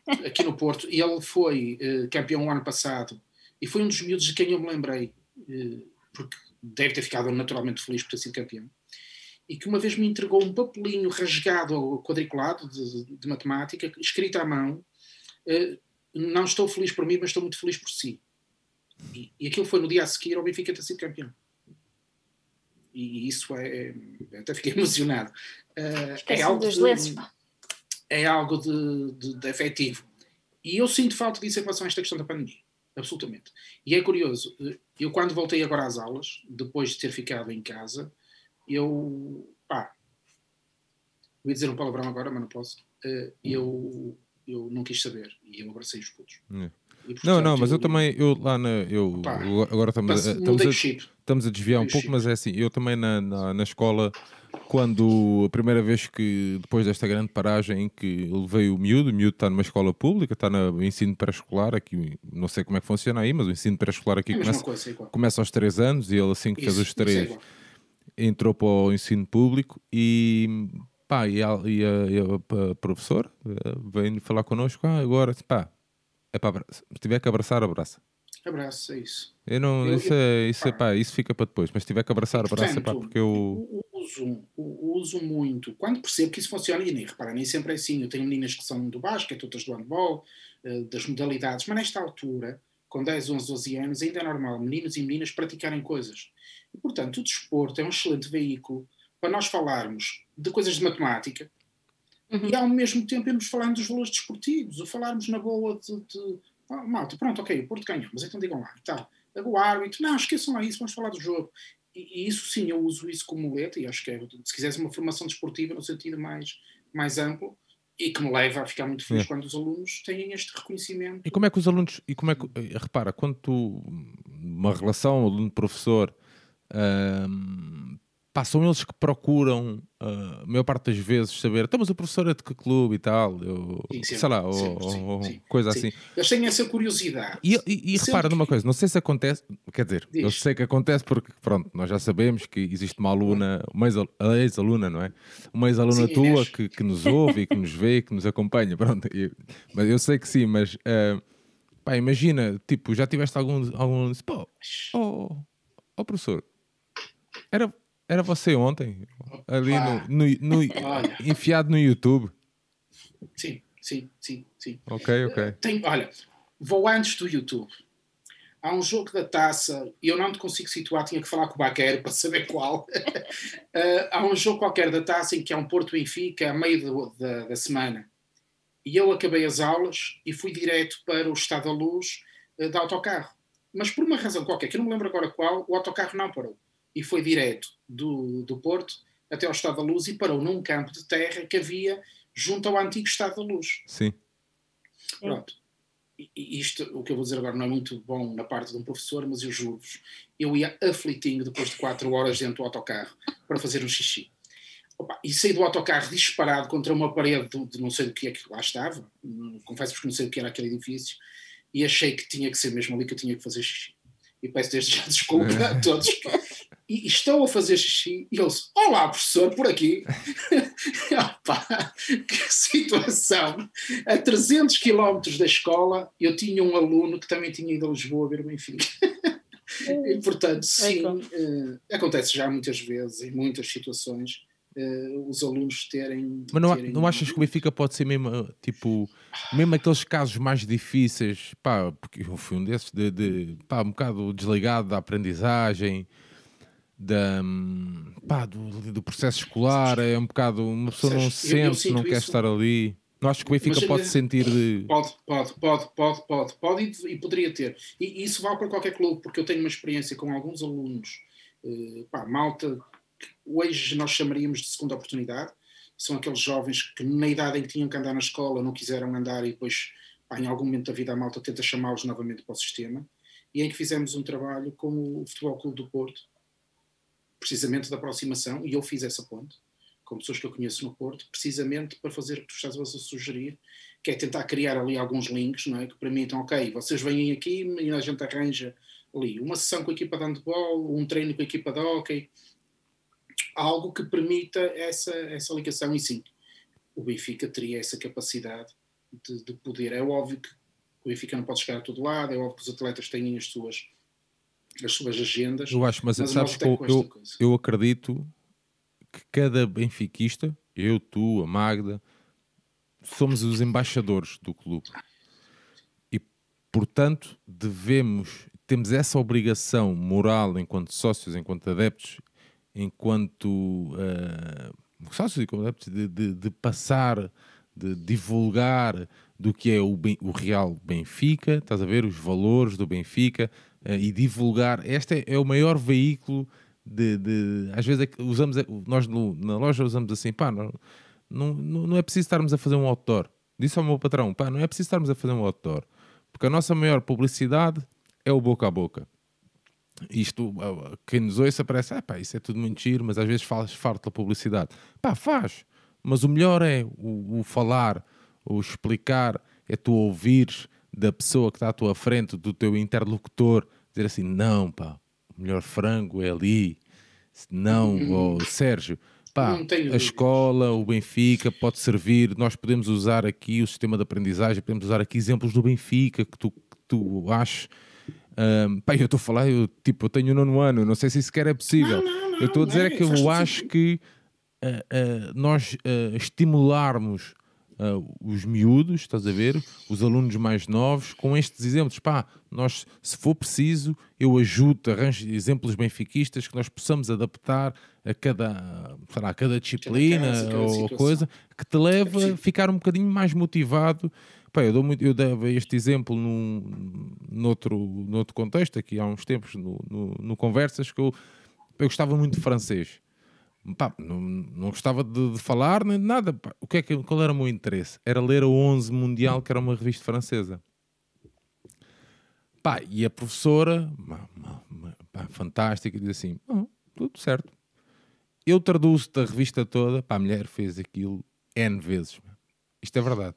Eh, aqui no Porto e ele foi uh, campeão o ano passado e foi um dos miúdos de quem eu me lembrei uh, porque deve ter ficado naturalmente feliz por ter sido campeão e que uma vez me entregou um papelinho rasgado quadriculado de, de matemática, escrito à mão. Uh, não estou feliz por mim, mas estou muito feliz por si. E, e aquilo foi no dia a seguir ao Benfica ter sido campeão. E isso é. é até fiquei emocionado. Uh, é algo, dos é algo de, de, de afetivo. E eu sinto falta disso em relação a esta questão da pandemia. Absolutamente. E é curioso, eh, eu quando voltei agora às aulas, depois de ter ficado em casa, eu. pá. Vou dizer um palavrão agora, mas não posso. Uh, eu, eu não quis saber e eu abracei os putos. É. E, portanto, não, não, mas eu, eu também, eu lá na. Eu, pá, agora estamos, a, estamos, a, estamos a desviar um pouco, chip. mas é assim, eu também na, na, na, escola, quando a primeira vez que, depois desta grande paragem, em que levei o miúdo, o miúdo está numa escola pública, está no ensino pré-escolar, aqui não sei como é que funciona aí, mas o ensino pré-escolar aqui é começa, coisa, é começa aos 3 anos e ele assim que Isso, fez os 3 entrou para o ensino público e pá, e a, e a, e a, a professora eh, veio falar connosco, ah, agora, pá, é para se tiver que abraçar, abraça. Abraça, é isso. Eu não, eu, isso, é, isso, é, pá, isso fica para depois, mas se tiver que abraçar, abraça, pá, porque eu... Uso, uso muito, quando percebo que isso funciona, e nem, repara, nem sempre é assim, eu tenho meninas que são do basquete, outras do handball, eh, das modalidades, mas nesta altura, com 10, 11, 12 anos, ainda é normal meninos e meninas praticarem coisas. E, portanto, o desporto é um excelente veículo para nós falarmos de coisas de matemática uhum. e, ao mesmo tempo, irmos falando dos valores desportivos, ou falarmos na boa de. de ah, malta, pronto, ok, o Porto ganhou, mas então digam lá, tal. O árbitro, não, esqueçam lá isso, vamos falar do jogo. E, e, isso sim, eu uso isso como muleta, e acho que é, se quiseres uma formação desportiva no sentido mais, mais amplo, e que me leva a ficar muito feliz é. quando os alunos têm este reconhecimento. E como é que os alunos, e como é que, eh, repara, quando tu, uma relação aluno-professor, passam eles que procuram, uh, a maior parte das vezes, saber, então, mas o professor é de que clube e tal, eu, sim, sim, sei lá, sim, ou, ou coisa assim. Eles têm essa curiosidade. E, e, e repara numa coisa, não sei se acontece, quer dizer, Diz. eu sei que acontece porque, pronto, nós já sabemos que existe uma aluna, uma ex-aluna, não é? Uma ex-aluna tua que, que, nos ouve e que nos vê, que nos acompanha, pronto. E, mas eu sei que sim, mas. Uh, pá, imagina, tipo, já tiveste algum, algum pô, oh, oh professor, era, era você ontem, ali no, no, no enfiado no YouTube. Sim, sim, sim, sim. Ok, ok. Tem, olha, vou antes do YouTube. há um jogo da taça, e eu não te consigo situar, tinha que falar com o Baqueiro para saber qual. uh, há um jogo qualquer da taça em que é um Porto Benfica a meio do, da, da, semana. E eu acabei as aulas e fui direto para o Estado da Luz uh, de autocarro. Mas por uma razão qualquer, que eu não me lembro agora qual, o autocarro não parou. E foi direto do, do Porto até ao Estado da Luz e parou num campo de terra que havia junto ao antigo Estado da Luz. Sim. Pronto isto, o que eu vou dizer agora não é muito bom na parte de um professor, mas eu juro-vos, eu ia aflitinho depois de 4 horas dentro do autocarro para fazer um xixi. Opa, e saí do autocarro disparado contra uma parede de, de não sei do que é que lá estava, confesso-vos que não sei o que era aquele edifício, e achei que tinha que ser mesmo ali que eu tinha que fazer xixi. E peço desde já desculpa a todos que, e estou a fazer xixi e ouço, olá professor, por aqui. Opa, que situação. A 300 quilómetros da escola eu tinha um aluno que também tinha ido a Lisboa ver o Benfica. e portanto, é sim, uh, acontece já muitas vezes, em muitas situações, uh, os alunos terem... Mas não, terem... não achas que o Benfica pode ser mesmo, tipo, mesmo aqueles casos mais difíceis, pá, porque eu fui um desses, de, de pá, um bocado desligado da aprendizagem da, pá, do, do, processo escolar, é um bocado. Uma pessoa não se sente, não quer isso. estar ali. Não acho que o Benfica Mas, pode sentir de. Pode, pode, pode, pode, pode, pode e, e poderia ter. E, e, isso vale para qualquer clube, porque eu tenho uma experiência com alguns alunos, uh, pá, malta, que hoje nós chamaríamos de segunda oportunidade. São aqueles jovens que, na idade em que tinham que andar na escola, não quiseram andar e depois, pá, em algum momento da vida, a malta tenta chamá-los novamente para o sistema. E em que fizemos um trabalho com o Futebol Clube do Porto, precisamente da aproximação, e eu fiz essa ponte com pessoas que eu conheço no Porto, precisamente para fazer o que tu estás a sugerir, que é tentar criar ali alguns links, não é? Que permitam, ok, vocês vêm aqui e a gente arranja ali uma sessão com a equipa de handball, um treino com a equipa de hockey, algo que permita essa, essa ligação, e sim, o Benfica teria essa capacidade de, de poder. É óbvio que o Benfica não pode chegar a todo lado, é óbvio que os atletas têm as suas as suas agendas. Eu acho, mas, mas sabes que eu, eu, eu, acredito que cada benfiquista, eu, tu, a Magda, somos os embaixadores do clube. E, portanto, devemos, temos essa obrigação moral enquanto sócios, enquanto adeptos, enquanto uh, sócios e adeptos, de, de, de passar, de divulgar do que é o, o real Benfica, estás a ver, os valores do Benfica, e divulgar. Este é, é, o maior veículo de. de às vezes é usamos, nós no, na loja usamos assim, pá, não, não, não é preciso estarmos a fazer um outdoor. Disse ao meu patrão, pá, não é preciso estarmos a fazer um outdoor, porque a nossa maior publicidade é o boca a boca. Isto, quem nos ouça parece, ah, pá, isso é tudo giro, mas às vezes faz farta publicidade. Pá, faz, mas o melhor é o, o falar, o explicar, é tu ouvires, da pessoa que está à tua frente, do teu interlocutor, dizer assim: não, pá, o melhor frango é ali. Não, oh, Sérgio, pá, a escola, o Benfica pode servir. Nós podemos usar aqui o sistema de aprendizagem, podemos usar aqui exemplos do Benfica que tu, que tu achas. Um, pá, eu estou a falar, eu, tipo, eu tenho o nono ano, não sei se isso sequer é possível. Não, não, não, eu estou a dizer é que eu acho que uh, uh, nós uh, estimularmos uh, os miúdos, estás a ver? Os alunos mais novos, com estes exemplos. Pá, nós, se for preciso, eu ajudo, arranjo exemplos benfiquistas que nós possamos adaptar a cada, lá, a cada disciplina cada casa, cada ou coisa que te leva a ficar um bocadinho mais motivado. Pá, eu, dou muito, eu dava este exemplo num, noutro, noutro contexto, aqui há uns tempos, no, no, no Conversas, que eu, eu gostava muito de francês. Pá, não, não gostava de, de, falar nem de nada. Pá. O que é que, qual era o meu interesse? Era ler a 11 Mundial, que era uma revista francesa. Pá, e a professora, pá, fantástica, diz assim: oh, tudo certo. Eu traduzo-te a revista toda. Pá, a mulher fez aquilo N vezes. Isto é verdade.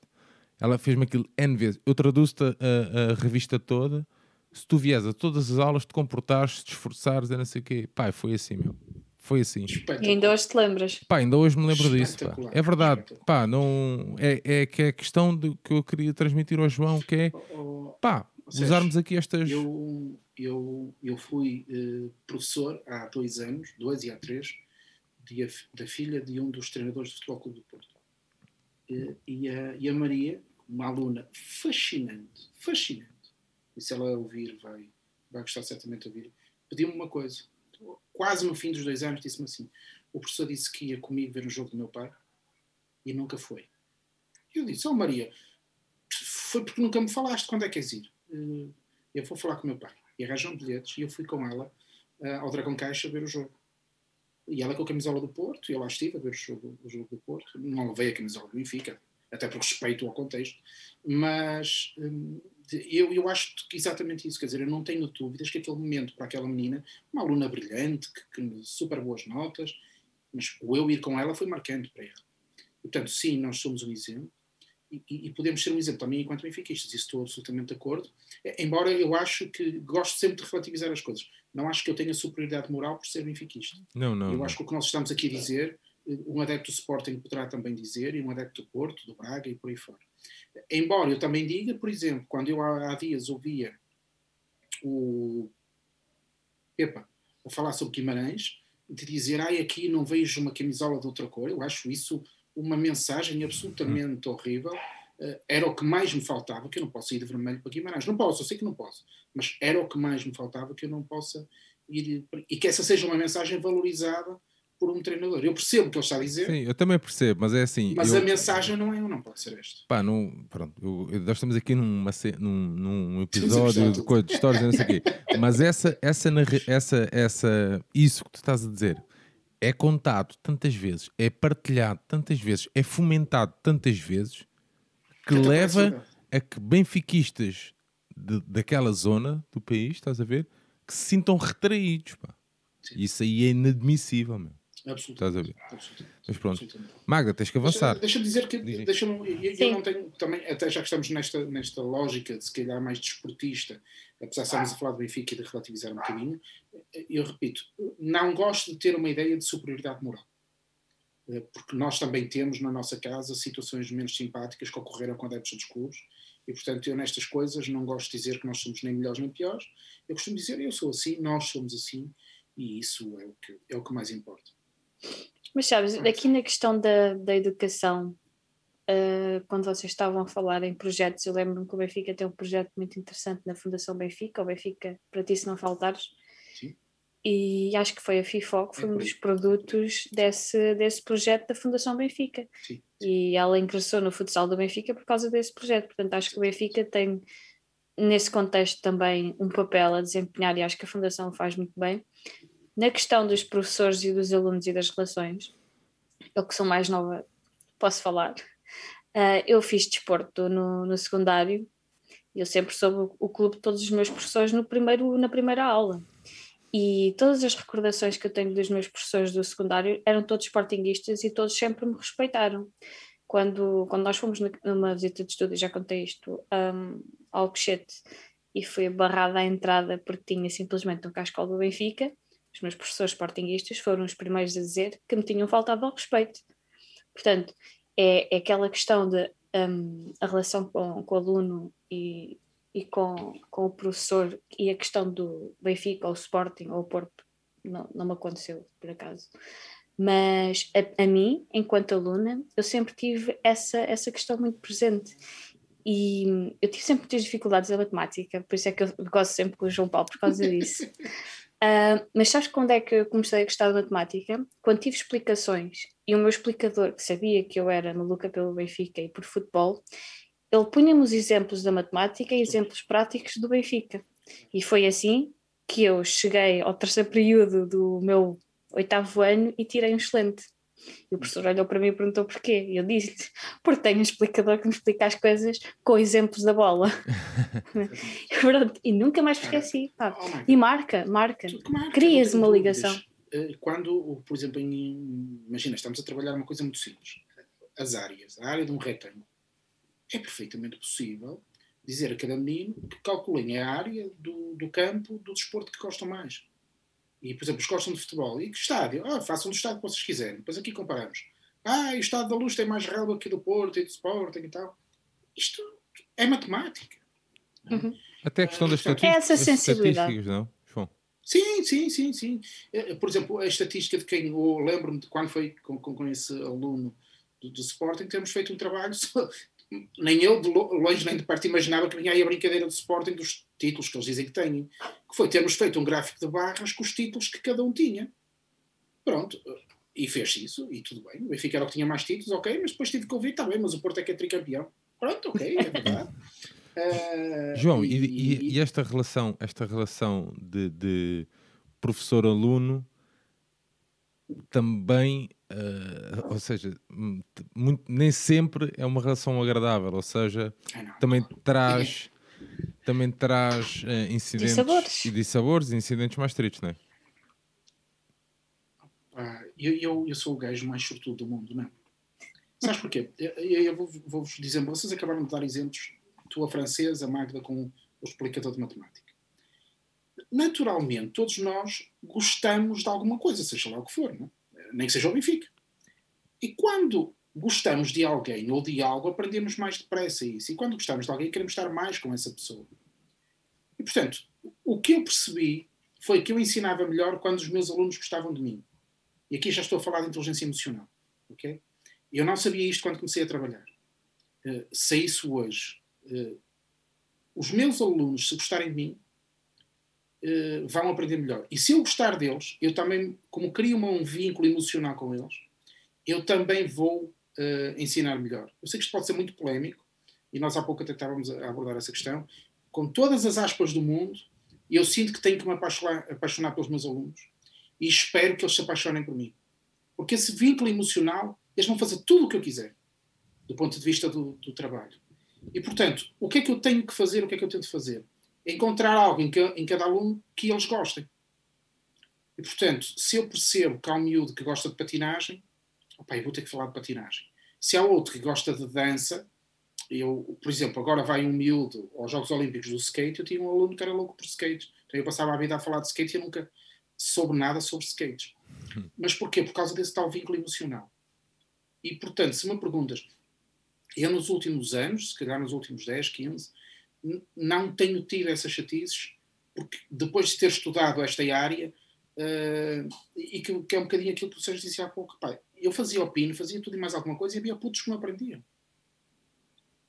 Ela fez-me aquilo N vezes. Eu traduzo-te a, a, revista toda. Se tu vieres a todas as aulas, te comportares, te esforçares, e não sei o quê. Pá, foi assim, meu. Foi assim. E ainda hoje te lembras? Pá, ainda hoje me lembro disso. Pá. É verdade. Pá, não, é, é que é a questão de, que eu queria transmitir ao João, que é pá, usarmos aqui estas. Eu, eu, eu fui uh, professor há dois anos, dois e há três, de, da filha de um dos treinadores de futebol clube do Porto. Uh, e, a, e a Maria, uma aluna fascinante, fascinante. E se ela ouvir, vai, vai gostar certamente de ouvir, pediu-me uma coisa. Quase no fim dos dois anos, disse-me assim: o professor disse que ia comigo ver um jogo do meu pai e nunca foi. Eu disse: Oh Maria, foi porque nunca me falaste, quando é que és ir? Eh, eu vou falar com o meu pai. E arranjam bilhetes e eu fui com ela uh, ao Dragão Caixa ver o jogo. E ela com a camisola do Porto, e eu lá estive a ver o jogo, o jogo do Porto. Não levei a camisola do Benfica, até por respeito ao contexto. Mas um, eu, eu acho que exatamente isso. Quer dizer, eu não tenho dúvidas que aquele momento para aquela menina, uma aluna brilhante, que, que super boas notas, mas o eu ir com ela foi marcante para ela. Portanto, sim, nós somos um exemplo e, e, podemos ser um exemplo também enquanto benfiquistas, isso estou absolutamente de acordo. É, embora eu acho que gosto sempre de relativizar as coisas. Não acho que eu tenha superioridade moral por ser benfiquista. Não, não. Eu não. acho que o que nós estamos aqui a dizer, um adepto do Sporting poderá também dizer, e um adepto do Porto, do Braga e por aí fora. Embora eu também diga, por exemplo, quando eu há, dias ouvia o Pepa a falar sobre Guimarães, de dizer, ai, aqui não vejo uma camisola de outra cor, eu acho isso uma mensagem absolutamente hum. horrível. Uh, era o que mais me faltava, que eu não posso ir de vermelho para Guimarães. Não posso, eu sei que não posso, mas era o que mais me faltava que eu não possa ir. E que essa seja uma mensagem valorizada por um treinador. Eu percebo o que ele está a dizer. Sim, eu também percebo, mas é assim. Mas eu... a mensagem não é, não pode ser esta. Pá, não, pronto, eu, nós estamos aqui numa, num, num episódio de, de, de histórias, não sei o quê. Mas essa, essa, essa, essa, isso que tu estás a dizer é contado tantas vezes, é partilhado tantas vezes, é fomentado tantas vezes que leva a que benfiquistas de, daquela zona do país, estás a ver, que se sintam retraídos. Pá. Isso aí é inadmissível, meu. Absolutamente. Estás a ver? Mas pronto. Magda, tens que avançar. Deixa-me dizer que deixa eu, eu não tenho também, até já que estamos nesta, nesta lógica de se calhar mais desportista, apesar de estarmos a falar do Benfica e de relativizar um bocadinho, eu repito, não gosto de ter uma ideia de superioridade moral. Eh, porque nós também temos na nossa casa situações menos simpáticas que ocorreram com adeptos dos clubes e, portanto, eu nestas coisas não gosto de dizer que nós somos nem melhores nem piores. Eu costumo dizer, eu sou assim, nós somos assim e isso é o que, é o que mais importa. Mas sabes, aqui na questão da, da educação, uh, quando vocês estavam a falar em projetos, eu lembro-me que o Benfica tem um projeto muito interessante na Fundação Benfica, o Benfica, para ti se não faltares, Sim. e acho que foi a FIFO que foi um dos produtos desse, desse projeto da Fundação Benfica. Sim. E ela ingressou no futsal do Benfica por causa desse projeto, portanto acho que o Benfica tem nesse contexto também um papel a desempenhar e acho que a Fundação faz muito bem na questão dos professores e dos alunos e das relações, eu que sou mais nova posso falar. Uh, eu fiz desporto no, no secundário e eu sempre soube o, clube de todos os meus professores no primeiro, na primeira aula. E todas as recordações que eu tenho dos meus professores do secundário eram todos sportinguistas e todos sempre me respeitaram. Quando, quando nós fomos numa visita de estudo, já contei isto, um, ao Cochete, e fui barrada à entrada porque tinha simplesmente um cascal do Benfica, os meus professores sportinguistas foram os primeiros a dizer que me tinham faltado ao respeito. Portanto, é, é aquela questão de um, a relação com, com o aluno e, e com, com o professor e a questão do Benfica ou Sporting ou Porto, não, não me aconteceu por acaso. Mas a, a mim, enquanto aluna, eu sempre tive essa, essa questão muito presente e eu tive sempre muitas dificuldades em matemática, por isso é que eu gosto sempre com o João Paulo por causa disso. Uh, mas sabes quando é que eu comecei a gostar de matemática? Quando tive explicações e o meu explicador, que sabia que eu era maluca pelo Benfica e por futebol, ele punha-me os exemplos da matemática e exemplos práticos do Benfica. E foi assim que eu cheguei ao terceiro período do meu oitavo ano e tirei um excelente. E o professor olhou para mim e perguntou porquê. E eu disse-lhe, porque tenho um explicador que me explica as coisas com exemplos da bola. e, nunca mais esqueci. Pá. Oh, e marca, marca. marca Crias uma ligação. Eh, quando, por exemplo, em, imagina, estamos a trabalhar uma coisa muito simples. As áreas, a área de um retângulo. É perfeitamente possível dizer a cada menino que calculem a área do, do campo do desporto que gostam mais e, por exemplo, os gostam de futebol, e que estádio? Ah, façam do estádio que vocês quiserem. Depois aqui comparamos. Ah, o estádio da Luz tem mais relva que o do Porto e do Sporting e tal. Isto é matemática. Uhum. Até a questão das estatísticas. É essa sensibilidade. não, João? Sim, sim, sim, sim. Eh, por exemplo, a estatística de quem, eu lembro-me de quando foi com, com, com esse aluno do, do, Sporting, temos feito um trabalho nem eu, de longe nem de perto, imaginava que vinha aí a brincadeira do Sporting dos títulos que eles dizem que têm, que foi termos feito um gráfico de barras com os títulos que cada um tinha. Pronto, e fez isso, e tudo bem. O Benfica era o que tinha mais títulos, ok, mas depois tive que ouvir, está bem, mas o Porto é que é tricampeão. Pronto, ok, é verdade. Uh, João, e, e, e, esta relação, esta relação de, de professor-aluno também, uh, ou seja, muito, nem sempre é uma relação agradável, ou seja, também traz, também traz uh, incidentes e dissabores e incidentes mais tristes, não é? Ah, eu, eu, eu, sou o gajo mais sortudo do mundo, não é? Sabes porquê? Eu, eu vou-vos vou dizer, vocês acabaram de dar exemplos, tu a francesa, a Magda com o explicador de matemática naturalmente, todos nós gostamos de alguma coisa, seja lá o que for? É? nem que seja o Benfica. E quando gostamos de alguém ou de algo, aprendemos mais depressa isso. E quando gostamos de alguém, queremos estar mais com essa pessoa. E, portanto, o que eu percebi foi que eu ensinava melhor quando os meus alunos gostavam de mim. E aqui já estou a falar de inteligência emocional. ok? Eu não sabia isto quando comecei a trabalhar. Uh, se isso hoje, uh, os meus alunos, se gostarem de mim, uh, vão aprender melhor. E se eu gostar deles, eu também, como crio um vínculo emocional com eles, eu também vou uh, ensinar melhor. Eu sei que isto pode ser muito polémico, e nós há pouco até estávamos a abordar essa questão. Com todas as aspas do mundo, eu sinto que tenho que me apaixonar, apaixonar pelos meus alunos e espero que eles se apaixonem por mim. Porque esse vínculo emocional, eles vão fazer tudo o que eu quiser, do ponto de vista do, do trabalho. E, portanto, o que é que eu tenho que fazer, o que é que eu tento fazer? Encontrar algo em, que, em cada aluno que eles gostem. E, portanto, se eu percebo que há um miúdo que gosta de patinagem, opa, eu vou ter que falar de patinagem. Se há outro que gosta de dança, eu, por exemplo, agora vai um miúdo aos Jogos Olímpicos do skate, eu tinha um aluno que era louco por skate. Então eu passava a vida a falar de skate e eu nunca soube nada sobre skate. Mas porquê? Por causa desse tal vínculo emocional. E, portanto, se me perguntas, eu nos últimos anos, se calhar nos últimos 10, 15, não tenho tido essas chatices, porque depois de ter estudado esta área, uh, e que, que, é um bocadinho aquilo que o Sérgio disse há pouco, pai, eu fazia o pino, fazia tudo e mais alguma coisa, e havia putos que não aprendiam.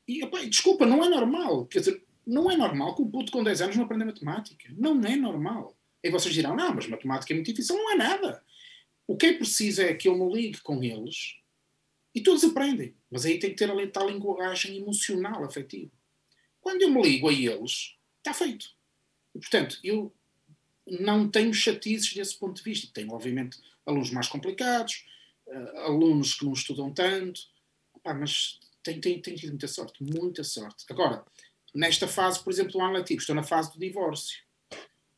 E, opa, desculpa, não é normal. Quer dizer, não é normal que um puto com 10 anos não aprenda matemática. Não é normal. E vocês dirão, não, mas matemática é muito difícil. Não é nada. O que é preciso é que eu me ligue com eles e todos aprendem. Mas aí tem que ter a tal linguagem emocional, afetiva. Quando eu me ligo a eles, está feito. E, portanto, eu não tenho chatices desse ponto de vista. Tenho, obviamente, alunos mais complicados, uh, alunos que não estudam tanto, Opa, mas tenho, tenho, tenho tido muita sorte, muita sorte. Agora, nesta fase, por exemplo, do ano letivo, estou na fase do divórcio.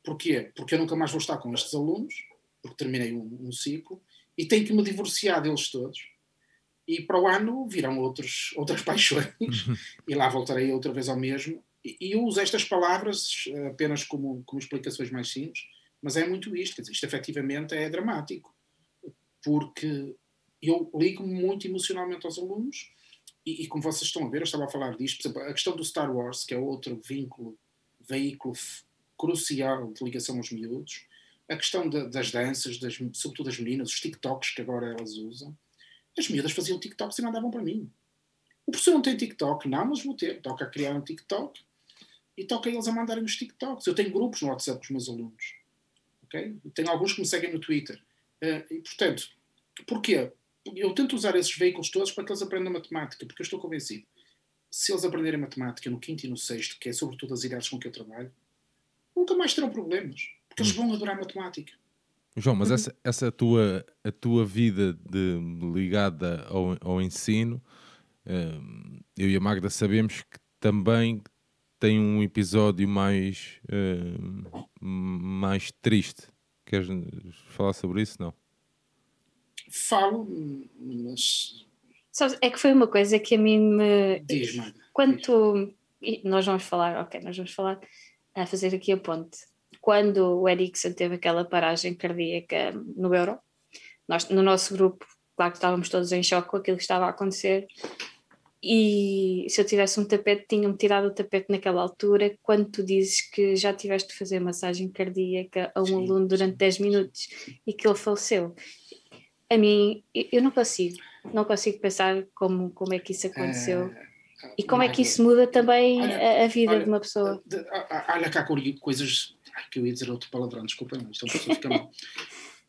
Porquê? Porque eu nunca mais vou estar com estes alunos, porque terminei um, um ciclo, e tenho que me divorciar deles todos e para o ano virão outros, outras paixões. E lá voltarei outra vez ao mesmo. E, e eu uso estas palavras eh, apenas como, como explicações mais simples, mas é muito isto, quer dizer, isto efetivamente é dramático, porque eu ligo muito emocionalmente aos alunos e, e, como vocês estão a ver, eu estava a falar disto, por exemplo, a questão do Star Wars, que é outro vínculo, veículo crucial de ligação aos miúdos, a questão de, das danças, das, sobretudo das meninas, os TikToks que agora elas usam, as miúdas faziam TikTok e não davam para mim. O professor não tem TikTok, não, mas vou ter. Toca a criar um TikTok e toca eles a mandarem os TikToks. Eu tenho grupos no WhatsApp com os meus alunos. Okay? Tenho alguns que me seguem no Twitter. Uh, e, portanto, porquê? Eu tento usar esses veículos todos para que eles aprendam matemática, porque eu estou convencido. Se eles aprenderem matemática no quinto e no sexto, que é sobretudo as idades com que eu trabalho, nunca mais terão problemas, porque eles hum. vão adorar matemática. João, mas uhum. essa, essa tua, a tua vida de, ligada ao, ao ensino, uh, eu e a Magda sabemos que também tem um episódio mais, uh, mais triste. Queres falar sobre isso? Não. Falo, mas. é que foi uma coisa que a mim me. Diz, Magda. Quando tu... Nós vamos falar, ok, nós vamos falar, a fazer aqui a ponte quando o Eriksen teve aquela paragem cardíaca no Euro, nós, no nosso grupo, claro que estávamos todos em choque com aquilo que estava a acontecer. E se eu tivesse um tapete, tinham-me tirado o tapete naquela altura. Quando tu dizes que já tiveste de fazer massagem cardíaca a um sim, aluno durante sim. 10 minutos e que ele faleceu, a mim, eu não consigo, não consigo pensar como, como é que isso aconteceu. E como é que isso muda também olha, a, a, vida olha, de uma pessoa? Olha cá coisas. Ai, que eu ia dizer outro palavrão, desculpa, mas então a pessoa fica mal.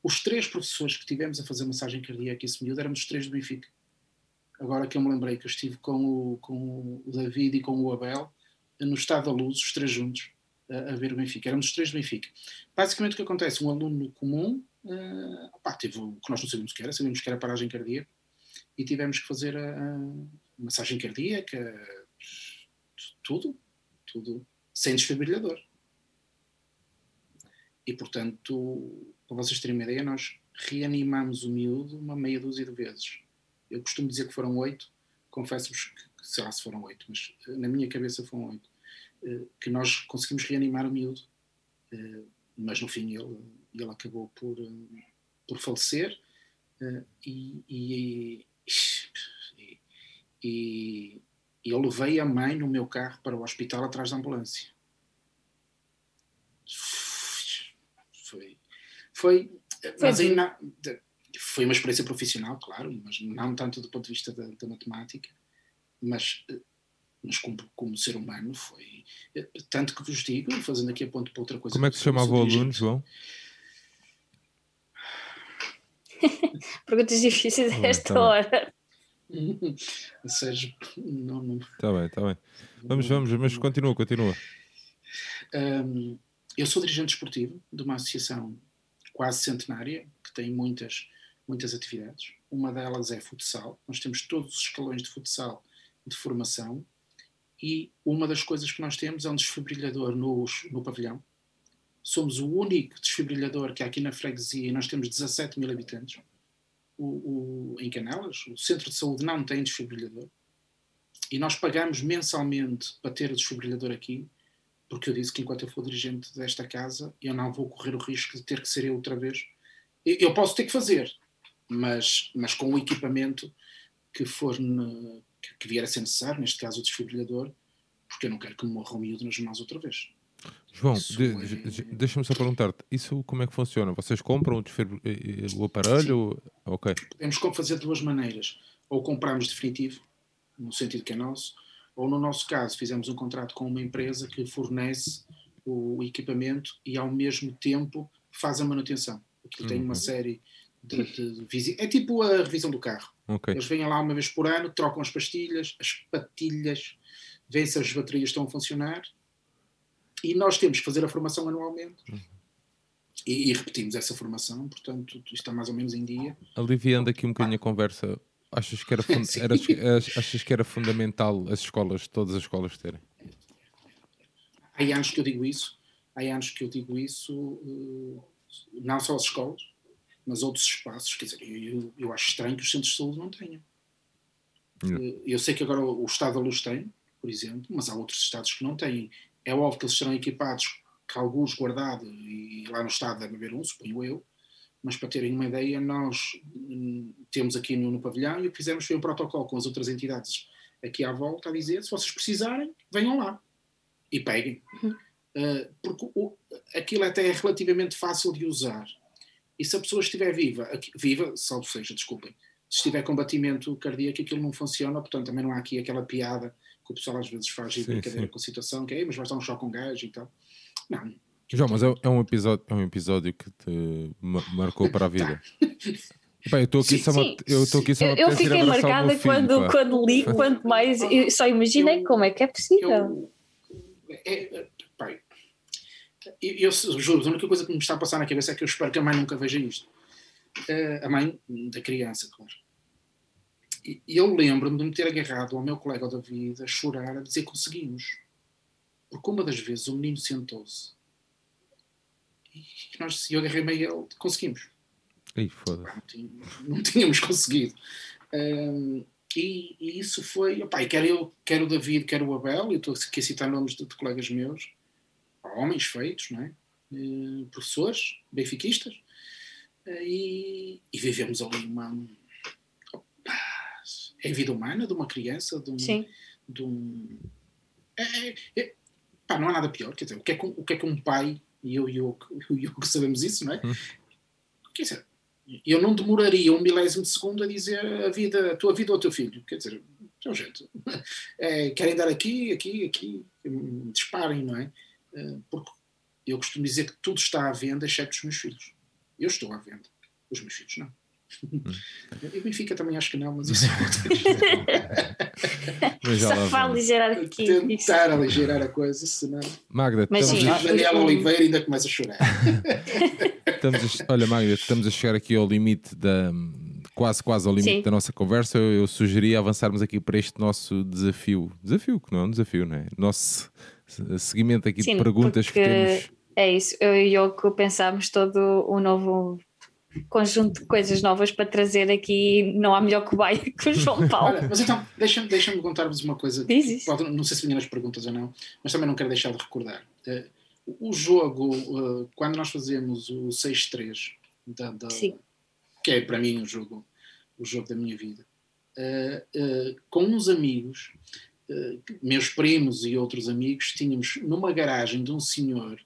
Os três professores que tivemos a fazer massagem cardíaca esse miúdo éramos os três do Benfica. Agora que eu me lembrei que eu estive com o, com o David e com o Abel no Estado da Luz, os três juntos, a, a ver o Benfica. Éramos os três do Benfica. Basicamente o que acontece? Um aluno comum uh, opá, teve o que nós não sabíamos que era, sabíamos que era paragem cardíaca e tivemos que fazer a, a massagem cardíaca, tudo, tudo, sem desfibrilhador. E portanto, para vocês terem uma ideia, nós reanimamos o miúdo uma meia dúzia de vezes. Eu costumo dizer que foram oito, confesso-vos que, sei lá se foram oito, mas eh, na minha cabeça foram oito, eh, que nós conseguimos reanimar o miúdo, eh, mas no fim ele, ele acabou por, por falecer e, e, e, e eu levei a mãe no meu carro para o hospital atrás da ambulância. Foi, foi, mas ainda, foi uma experiência profissional, claro, mas não tanto do ponto de vista da, da matemática, mas, mas como, como, ser humano foi. Tanto que vos digo, fazendo aqui a ponto para outra coisa. Como é que se chamava o aluno, João? Perguntas difíceis a esta tá hora. Sérgio, não. não... Está bem, está bem. Vamos, vamos, mas continua, continua. Um, eu sou dirigente esportivo de uma associação quase centenária, que tem muitas, muitas atividades. Uma delas é futsal. Nós temos todos os escalões de futsal de formação e uma das coisas que nós temos é um desfibrilhador no, no pavilhão. Somos o único desfibrilhador que há aqui na freguesia e nós temos 17 mil habitantes. O, o, em Canelas, o centro de saúde não tem desfibrilhador. E nós pagamos mensalmente para ter o desfibrilhador aqui porque eu disse que enquanto eu for dirigente desta casa, eu não vou correr o risco de ter que ser eu outra vez. Eu posso ter que fazer, mas, mas com o equipamento que for ne, que vier a ser necessário, neste caso o desfibrilhador, porque eu não quero que me morra miúdo nas mãos outra vez. João, de, de, deixa-me só perguntar-te, isso como é que funciona? Vocês compram o, o aparelho? Sim. Ok. Podemos fazer de duas maneiras. Ou compramos definitivo, no sentido que é nosso, ou no nosso caso, fizemos um contrato com uma empresa que fornece o equipamento e ao mesmo tempo faz a manutenção. Aquilo uhum. tem uma uhum. série de, de, de É tipo a revisão do carro. Okay. Eles vêm lá uma vez por ano, trocam as pastilhas, as patilhas, veem se as baterias estão a funcionar e nós temos que fazer a formação anualmente. Uhum. E, e, repetimos essa formação, portanto, está mais ou menos em dia. Aliviando aqui um bocadinho a conversa Achas que era, era, achas que era fundamental as escolas, todas as escolas terem? Há anos que eu digo isso, há anos que eu digo isso, eh, não só as escolas, mas outros espaços. Quer dizer, eu, eu acho estranho que os centros de saúde não tenham. Não. Eh, eu sei que agora o Estado da Luz tem, por exemplo, mas há outros estados que não têm. É óbvio que eles serão equipados, que alguns guardados, e lá no Estado deve haver um, suponho eu, mas para terem uma ideia, nós hum, temos aqui no, no, pavilhão e o que fizemos foi um protocolo com as outras entidades aqui à volta a dizer: se vocês precisarem, venham lá e peguem. Uhum. Uh, porque o, aquilo até é relativamente fácil de usar. E se a pessoa estiver viva, aqui, viva, salvo seja, desculpem, se estiver com batimento cardíaco, aquilo não funciona, portanto também não há aqui aquela piada que o pessoal às vezes faz sim, brincadeira sim. com a situação, que é, mas vai estar um choque com gás e tal. Não, João, mas é, é, um episódio, é um episódio que te marcou para a vida. Pá, eu estou aqui, sim, só, sim. eu estou aqui só Eu, eu fiquei marcada quando, quando li, quanto mais. Eu só imaginei eu, como é que é possível. Eu, é, pai, eu, eu juro, a única coisa que me está a passar na cabeça é que eu espero que a mãe nunca veja isto. Uh, a mãe da criança, claro. E eu lembro-me de me ter agarrado ao meu colega David a chorar, a dizer conseguimos. Porque uma das vezes o menino sentou-se e nós, eu agarrei meio ele, conseguimos. Ei, foda não, não, tínhamos conseguido. Um, e, e, isso foi, opa, e quer eu, quer o David, quer o Abel, eu estou aqui a citar nomes de, de colegas meus, homens feitos, não é? Uh, professores, benfiquistas, uh, e, e, vivemos ali uma. Opa, é a vida humana de uma criança, de um. Sim. De um é, é, é, pá, não há nada pior, quer dizer, o que é que, o que, é que um pai e eu e o Yoko sabemos isso, não é? Hum. Quer dizer, eu não demoraria um milésimo de segundo a dizer a vida, a tua vida ou o teu filho. Quer dizer, Então, gente, é, querem dar aqui, aqui, aqui, disparem, não é? Eh, porque eu costumo dizer que tudo está à venda, exceto os meus filhos. Eu estou à venda, os meus filhos não. Hum. E o Benfica também acho que não, mas isso é Só para aligerar aqui. Tentar aligerar a coisa, senão. Magda, mas estamos sim, a... Daniel Oliveira ainda começa a chorar. estamos a... Olha, Magda, estamos a chegar aqui ao limite da. Quase, quase ao limite sim. da nossa conversa. Eu, eu sugeri avançarmos aqui para este nosso desafio. Desafio, que não é um desafio, não é? Nosso seguimento aqui sim, de perguntas que temos. É isso, eu e o que pensámos todo o novo conjunto de coisas novas para trazer aqui. Não há melhor que o Baia que o João Paulo. Olha, mas então, deixa-me deixa contar-vos uma coisa. Pode, não sei se vinha nas perguntas ou não, mas também não quero deixar de recordar. Uh, o jogo, uh, quando nós fazemos o 6-3, da, da, que é para mim o jogo, o jogo da minha vida, uh, com uns amigos, meus primos e outros amigos, tínhamos numa garagem de um senhor.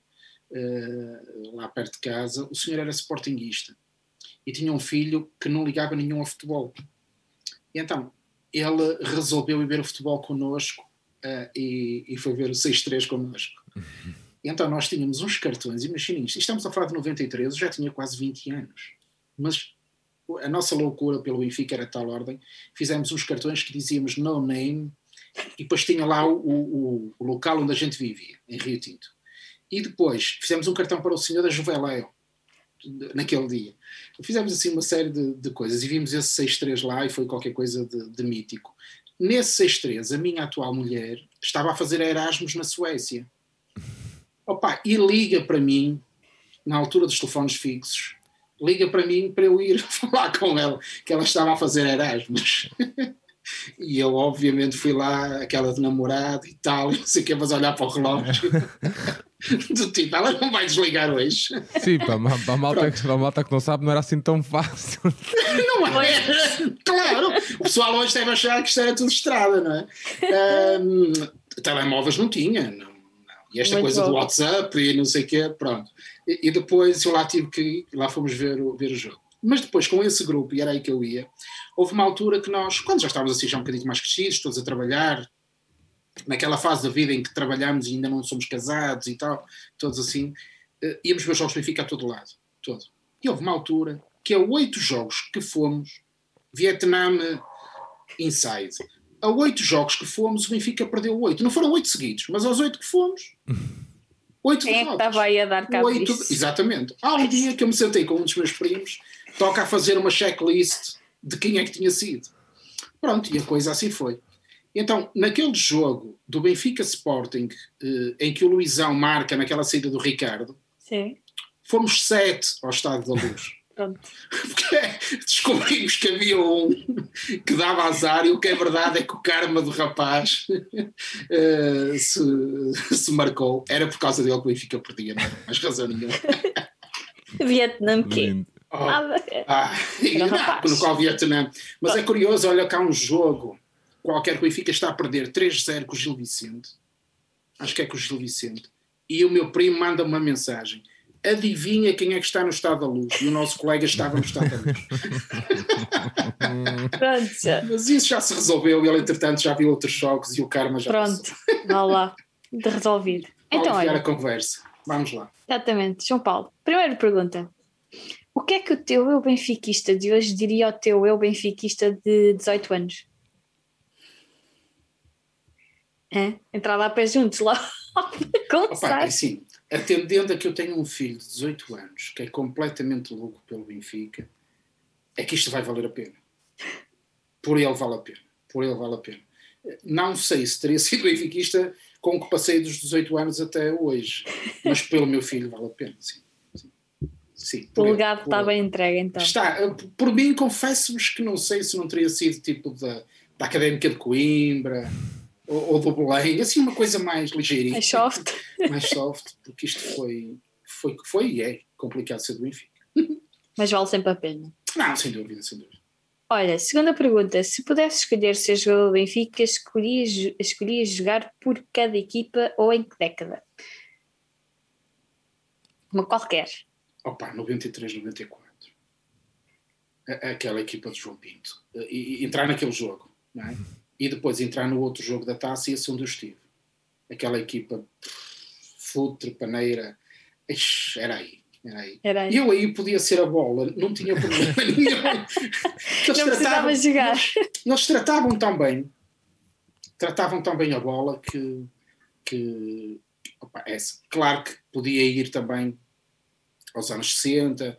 lá perto de casa, o senhor era sportinguista e tinha um filho que não ligava nenhum ao futebol. E então ele resolveu ir ver o futebol connosco uh, e, e, foi ver o 6-3 connosco. E então nós tínhamos uns cartões, imaginem isto, estamos a falar de 93, eu já tinha quase 20 anos, mas a nossa loucura pelo Benfica era de tal ordem, fizemos uns cartões que dizíamos no name e depois tinha lá o, o, o local onde a gente vivia, em Rio Tinto. E depois fizemos um cartão para o senhor da Juveléu, naquele dia. Fizemos assim uma série de, de coisas e vimos esse 6-3 lá e foi qualquer coisa de, de mítico. Nesse 6-3, a minha atual mulher estava a fazer Erasmus na Suécia. Opa, e liga para mim, na altura dos telefones fixos, liga para mim para eu ir falar com ela, que ela estava a fazer Erasmus. E eu, obviamente, fui lá, aquela de namorado e tal, não sei o que, mas olhar para o relógio. Do tipo, ela não vai desligar hoje. Sim, para a, malta, para a malta que não sabe, não era assim tão fácil. Não é? Claro, o pessoal hoje deve achar que isto era tudo estrada, não é? Um, telemóveis não tinha, não, não. E esta Muito coisa bom. do WhatsApp e não sei o quê, pronto. E, e, depois eu lá tive que ir, lá fomos ver o, ver o jogo. Mas depois, com esse grupo, e era aí que eu ia, houve uma altura que nós, quando já estávamos assim já um bocadinho mais crescidos, todos a trabalhar, naquela fase da vida em que trabalhamos e ainda não somos casados e tal, todos assim, uh, íamos ver jogos do Benfica a todo lado, todo. E houve uma altura que a oito jogos que fomos, Vietnã inside, a oito jogos que fomos, o Benfica perdeu oito. Não foram oito seguidos, mas aos oito que fomos, oito Quem é que estava aí a dar cabo oito, Exatamente. Há um dia que eu me sentei com um dos meus primos, toca a fazer uma checklist de quem é que tinha sido. Pronto, e a coisa assim foi. Então, naquele jogo do Benfica Sporting, eh, em que o Luizão marca naquela saída do Ricardo, Sim. fomos sete ao Estado da Luz. Porque descobrimos que havia um que dava azar e o que é verdade é que o karma do rapaz uh, se, se marcou. Era por causa dele que o Benfica perdia, não é? mais razão nenhuma. Vietnã quê? Oh, ah, não, no qual Vietnã. Mas é curioso, olha cá um jogo qualquer que o Benfica está a perder 3-0 com o Gil Vicente. Acho que é com o Gil Vicente. E o meu primo manda uma mensagem. Adivinha quem é que está no estado da luz? E o nosso colega estava no estado da luz. Mas isso já se resolveu. Ele, entretanto, já viu outros jogos e o karma já Pronto, vá lá. De resolvido. Então, olha. a conversa. Vamos lá. Exatamente. João Paulo, primeira pergunta. O que é que o teu eu benfiquista de hoje diria ao teu eu benfiquista de 18 anos? É? Entrar lá pé juntos, lá Opa, é assim, atendendo a que eu tenho um filho de 18 anos que é completamente louco pelo Benfica, é que isto vai valer a pena. Por ele vale a pena. Por ele vale a pena. Não sei se teria sido benfiquista com o que passei dos 18 anos até hoje, mas pelo meu filho vale a pena, sim. Sim, o legado está bem entregue, então. Está. Por mim, confesso-vos que não sei se não teria sido tipo da, da Académica de Coimbra ou, ou do Belém, assim, uma coisa mais ligeirinha. Mais soft. mais soft, porque isto foi, foi, foi e é complicado ser do Benfica. Mas vale sempre a pena. Não, sem dúvida, sem dúvida. Olha, segunda pergunta: se pudesse escolher ser jogador do Benfica, escolhias, escolhias jogar por cada equipa ou em que década? Uma qualquer opa, 93, 94. Aquela equipa de João Pinto. E, e entrar naquele jogo, não é? E depois entrar no outro jogo da taça e esse onde eu estive. Aquela equipa futre, paneira, ixi, era aí. Era aí. Era aí. Eu aí podia ser a bola, não tinha problema nenhum. Não precisava jogar. Eles, eles tratavam tão bem, tratavam tão bem a bola que, que opa, é, claro que podia ir também aos anos 60,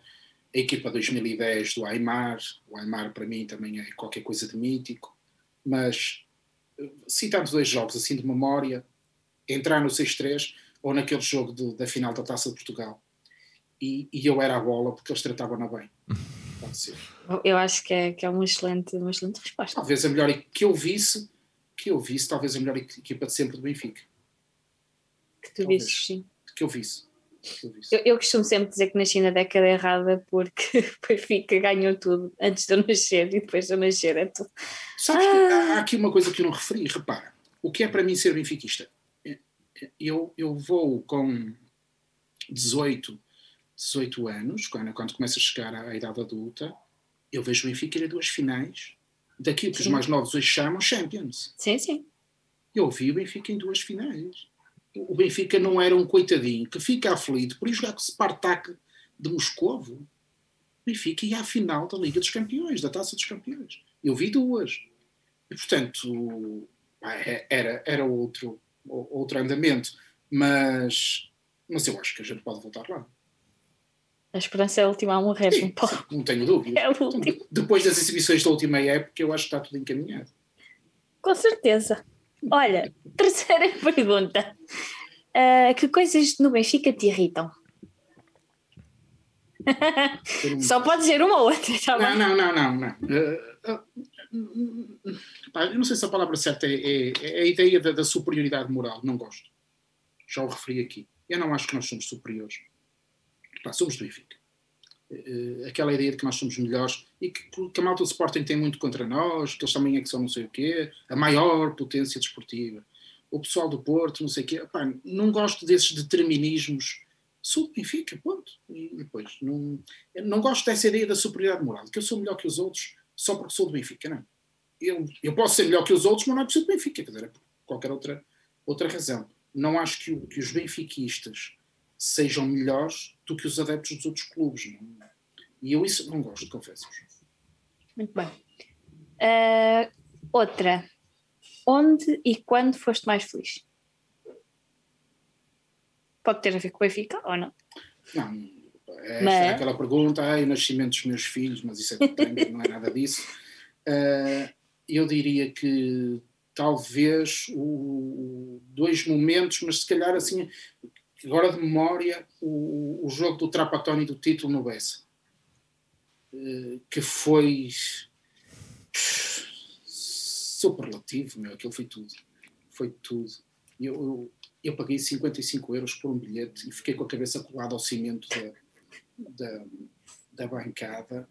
a equipa 2010 do Aymar, o Aymar para mim também é qualquer coisa de mítico, mas citando dois jogos assim de memória, entrar no 6-3 ou naquele jogo de, da final da Taça de Portugal. E, e, eu era a bola porque eles tratavam-na bem. Pode ser. Eu acho que é, que é uma, excelente, uma excelente resposta. Talvez a melhor que eu visse, que eu visse, talvez a melhor equipa de sempre do Benfica. Que tu talvez. visses, sim. Que eu visse. Eu, eu, costumo sempre dizer que nasci na década errada porque o Benfica ganhou tudo antes de eu nascer e depois de eu nascer é tudo. Sabes ah. que há aqui uma coisa que eu não referi, repara, o que é para mim ser benfiquista? Eu, eu vou com 18, 18 anos, quando, quando começo a chegar à idade adulta, eu vejo o Benfica ir a duas finais daquilo que sim. os mais novos hoje chamam Champions. Sim, sim. Eu vi o Benfica em duas finais o Benfica não era um coitadinho que fica aflito por ir jogar com o Spartak de Moscovo. O Benfica ia à final da Liga dos Campeões, da Taça dos Campeões. Eu vi duas. E, portanto, é, era, era outro, outro andamento. Mas, mas eu acho que a gente pode voltar lá. A esperança é a última a morrer, Sim, não, não tenho dúvida. É então, depois das exibições da última época, eu acho que está tudo encaminhado. Com certeza. Olha, terceira pergunta. Uh, que coisas no Benfica te irritam? Só pode ser uma ou outra, tá não, não, não, não, não. Uh, uh, eu não sei se a palavra certa é, é, é a ideia da, da, superioridade moral. Não gosto. Já o referi aqui. Eu não acho que nós somos superiores. Pá, somos do Benfica. Uh, aquela ideia de que nós somos melhores e que, que a malta do Sporting tem muito contra nós, que eles também é que são não sei o quê, a maior potência desportiva. O pessoal do Porto, não sei o quê. Não gosto desses determinismos. Sou Benfica, ponto. E depois, não, não gosto dessa ideia da superioridade moral, que eu sou melhor que os outros só porque sou do Benfica, não. Eu, eu posso ser melhor que os outros, mas não é por ser do Benfica, quer dizer, é por qualquer outra, outra razão. Não acho que, que os benfiquistas sejam melhores do que os adeptos dos outros clubes. Não? E eu isso não gosto, confesso. Muito bem. Uh, outra. Onde e quando foste mais feliz? Pode ter a ver com o Benfica ou não? Não. Esta mas... é aquela pergunta, ah, o nascimento dos meus filhos, mas isso é tempo, não é nada disso. Uh, eu diria que talvez o, dois momentos, mas se calhar assim, agora de memória, o, o jogo do Trapatoni do título no Bessa, eh, que foi superlativo, meu, aquilo foi tudo. Foi tudo. Eu, eu, eu, paguei 55 euros por um bilhete e fiquei com a cabeça colada ao cimento da, da, da bancada.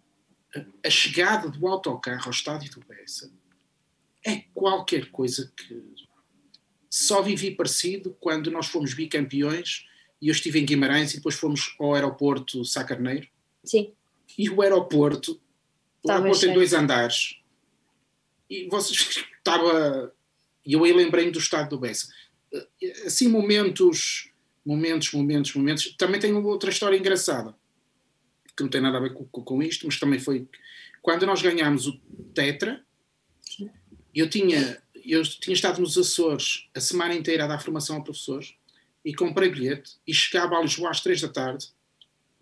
A, chegada do autocarro ao estádio do Bessa é qualquer coisa que só vivi parecido quando nós fomos bicampeões e eu estive em Guimarães e depois fomos ao aeroporto Sacarneiro. Sim. E o aeroporto, o aeroporto tem dois andares. E vocês estava. E eu aí lembrei-me do estado do Bessa. Assim, momentos, momentos, momentos, momentos. Também tenho outra história engraçada, que não tem nada a ver com, com isto, mas também foi quando nós ganhámos o Tetra. Eu tinha, eu tinha estado nos Açores a semana inteira a dar formação a professores e comprei bilhete e chegava a Lisboa às três da tarde.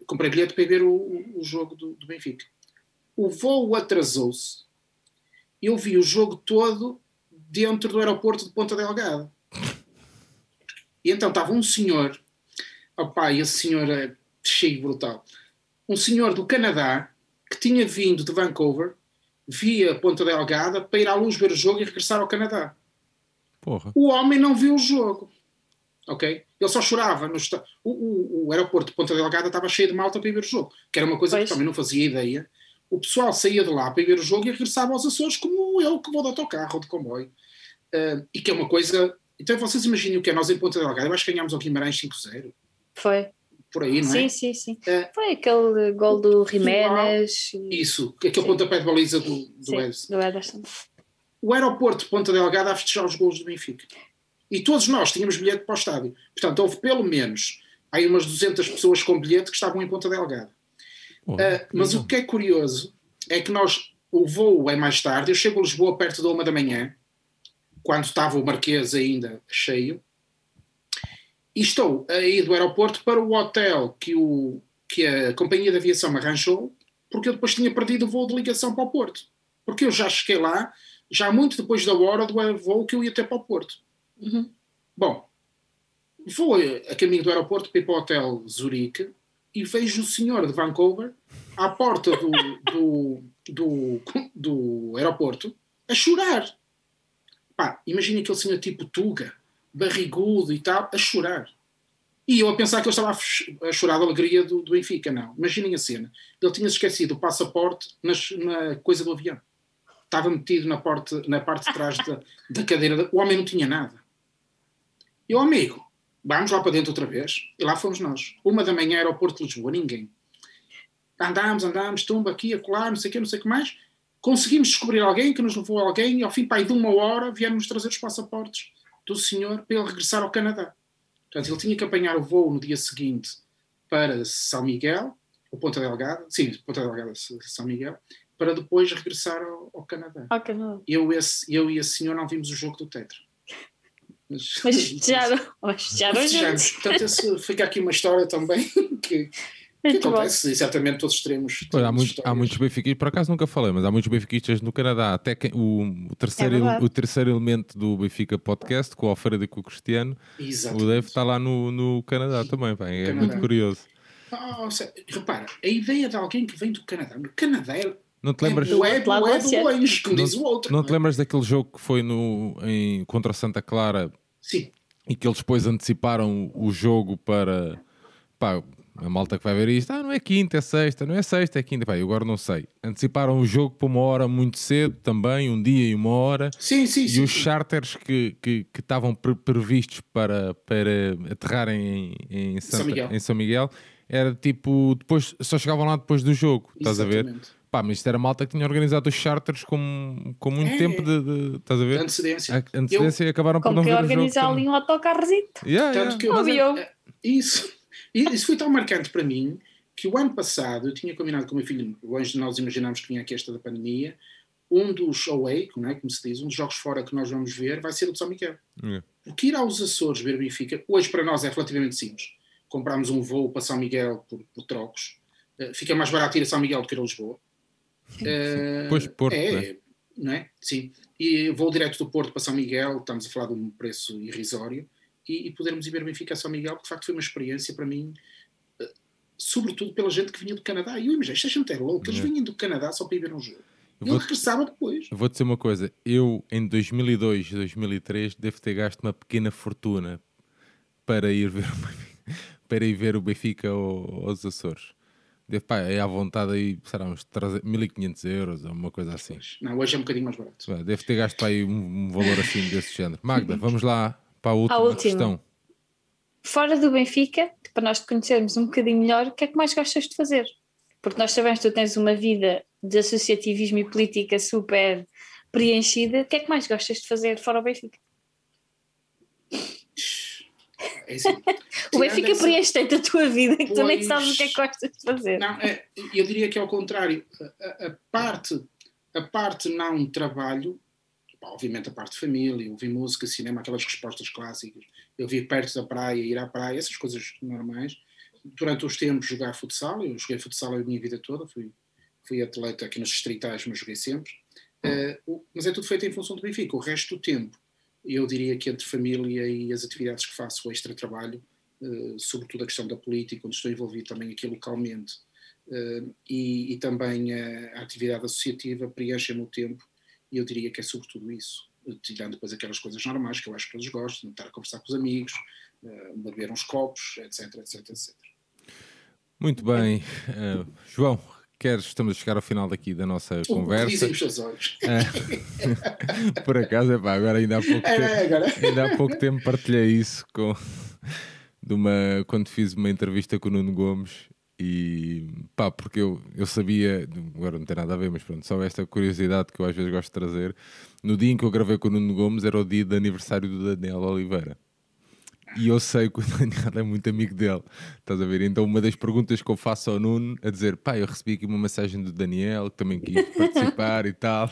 Comprei bilhete para ver o, o jogo do, do Benfica. O voo atrasou-se. Eu vi o jogo todo dentro do aeroporto de Ponta Delgada. E então estava um senhor, opá, esse senhor é cheio brutal, um senhor do Canadá que tinha vindo de Vancouver via Ponta Delgada para ir à luz ver o jogo e regressar ao Canadá. Porra. O homem não viu o jogo ok? Ele só chorava. No o, o, o, aeroporto de Ponta Delgada estava cheio de malta para ir ver o jogo, que era uma coisa pois. que também não fazia ideia. O pessoal saía de lá para ir ver o jogo e regressava aos Açores como eu que vou de autocarro ou de comboio. Uh, e que é uma coisa... Então vocês imaginem o que é nós em Ponta Delgada. Eu acho que ganhámos ao Guimarães 5-0. Foi. Por aí, não é? Sim, sim, sim. Uh, Foi aquele gol do Jiménez. Isso, aquele pontapé de baliza do, do sim, Do Ederson. o aeroporto de Ponta Delgada a festejar os gols do Benfica. E todos nós tínhamos bilhete para o estádio. Portanto, houve pelo menos aí umas 200 pessoas com bilhete que estavam em Ponta Delgada. Oh, uh, mas o que é curioso é que nós, o voo é mais tarde, eu chego a Lisboa perto da uma da manhã, quando estava o Marquês ainda cheio, e estou a ir do aeroporto para o hotel que, o, que a companhia de aviação me arranjou, porque eu depois tinha perdido o voo de ligação para o Porto. Porque eu já cheguei lá, já muito depois da hora do voo que eu ia ter para o Porto. Uhum. Bom, vou a caminho do aeroporto para ir para o hotel Zurique e vejo o senhor de Vancouver à porta do, do, do, do aeroporto a chorar. Pá, imagina aquele senhor tipo Tuga, barrigudo e tal, a chorar. E eu a pensar que ele estava a chorar da alegria do, do Benfica, não. Imaginem a cena. Ele tinha esquecido o passaporte nas, na coisa do avião. Estava metido na, porta, na parte de trás da, da cadeira. O homem não tinha nada. E o amigo, vamos lá para dentro outra vez. E lá fomos nós. Uma da manhã, aeroporto de Lisboa, ninguém. Andámos, andámos, tumba aqui, acolá, não sei o que, não sei o que mais. Conseguimos descobrir alguém que nos levou alguém e ao fim pai, de uma hora viemos trazer os passaportes do senhor para ele regressar ao Canadá. Portanto, ele tinha que apanhar o voo no dia seguinte para São Miguel, ou Ponta Delgada, sim, Ponta Delgada, São Miguel, para depois regressar ao, ao Canadá. Ao Canadá. Eu, esse, eu e esse senhor não vimos o jogo do Tetra. Mas, mas festejaram. Festejamos. Portanto, esse, fica aqui uma história também que que acontece, e certamente todos teremos. Pois, há, muito, há muitos benfiquistas, por acaso nunca falei, mas há muitos benfiquistas no Canadá. Até que, o, o, terceiro, é o terceiro elemento do Benfica Podcast, com o Alfredo e com o Cristiano, Exatamente. o Dave está lá no, no Canadá também. Bem, é Canadá. muito curioso. Oh, repara, a ideia de alguém que vem do Canadá. No Canadá é não te lembras, é, não é, não é do como diz o outro. Não, não te lembras daquele jogo que foi no, em, contra Santa Clara? Sim. E que eles depois anteciparam o jogo para. Pá, a malta que vai ver isto, ah, não é quinta, é sexta, não é sexta, é quinta. Pá, eu agora não sei. Anteciparam o jogo para uma hora muito cedo também, um dia e uma hora. Sim, sim, e sim. os charters que, que, que estavam pre previstos para, para aterrarem em, em, Santa, São Miguel. em São Miguel era tipo, depois, só chegavam lá depois do jogo, estás Exatamente. a ver? Pá, mas isto era malta que tinha organizado os charters com, com muito é, tempo de, de, Estás a ver? Antecedência. A, antecedência eu, e acabaram por não ver o jogo. organizar ali um autocarrozito. Yeah, Tanto yeah. que eu, é, isso. E isso foi tão marcante para mim que o ano passado eu tinha combinado com o meu filho, longe de nós imaginarmos que vinha aqui esta da pandemia, um dos away, não é, como se diz, um dos jogos fora que nós vamos ver vai ser o de São Miguel. Yeah. Porque ir aos Açores ver o Benfica, hoje para nós é relativamente simples. Compramos um voo para São Miguel por, por trocos. Uh, fica mais barato ir a São Miguel do que ir a Lisboa. Uh, pois, Porto, é, né? não é? Sim. E voo direto do Porto para São Miguel, estamos a falar de um preço irrisório e, e podermos ir ver o Benfica São Miguel, porque de facto foi uma experiência para mim, uh, sobretudo pela gente que vinha do Canadá. E eu imagino, esta gente é louca, eles vinham do Canadá só para ir ver um jogo. E eu regressava depois. Vou dizer uma coisa, eu em 2002, 2003 devo ter gasto uma pequena fortuna para ir ver, para ir ver o Benfica aos Açores. Deve, pá, é à vontade aí, será uns 1500 euros ou uma coisa assim. Não, hoje é um bocadinho mais barato. Deve ter gasto aí um, um valor assim desse género. Magda, vamos lá para a última, a última. questão. Fora do Benfica, para nós te conhecermos um bocadinho melhor, o que é que mais gostas de fazer? Porque nós sabemos que tu tens uma vida de associativismo e política super preenchida. O que é que mais gostas de fazer fora o Benfica? É assim, o Benfica essa... preenche tanto a tua vida que pois... tu nem sabes o que é que gostas de fazer. Não, é, eu diria que é ao contrário. A, a, parte, a parte não trabalho obviamente a parte de família, ouvir música, cinema, aquelas respostas clássicas, eu vir perto da praia, ir à praia, essas coisas normais. Durante os tempos jogar futsal, eu joguei futsal a minha vida toda, fui, fui atleta aqui nos distritais, mas joguei sempre. Uh, mas é tudo feito em função do Benfica. O resto do tempo, eu diria que entre família e as atividades que faço, o extra-trabalho, uh, sobretudo a questão da política, onde estou envolvido também aqui localmente, uh, e, e, também a, a atividade associativa, preenchem-me o tempo e eu diria que é sobretudo isso, tirando depois aquelas coisas normais que eu acho que todos gostam, de estar a conversar com os amigos, uh, beber uns copos, etc, etc, etc. Muito bem. Uh, João, queres, estamos a chegar ao final daqui da nossa o conversa. Dizem os olhos. Uh, por acaso, é pá, agora ainda há pouco é, tempo, agora. ainda há pouco tempo partilhei isso com, de uma, quando fiz uma entrevista com o Nuno Gomes E pá, porque eu, eu sabia, agora não tem nada a ver, mas pronto, só esta curiosidade que eu às vezes gosto de trazer. No dia em que eu gravei com o Nuno Gomes era o dia de aniversário do Daniel Oliveira. E eu sei que o Daniel é muito amigo dele, estás a ver? Então, uma das perguntas que eu faço ao Nuno é dizer: pá, eu recebi aqui uma mensagem do Daniel que também quis participar e tal.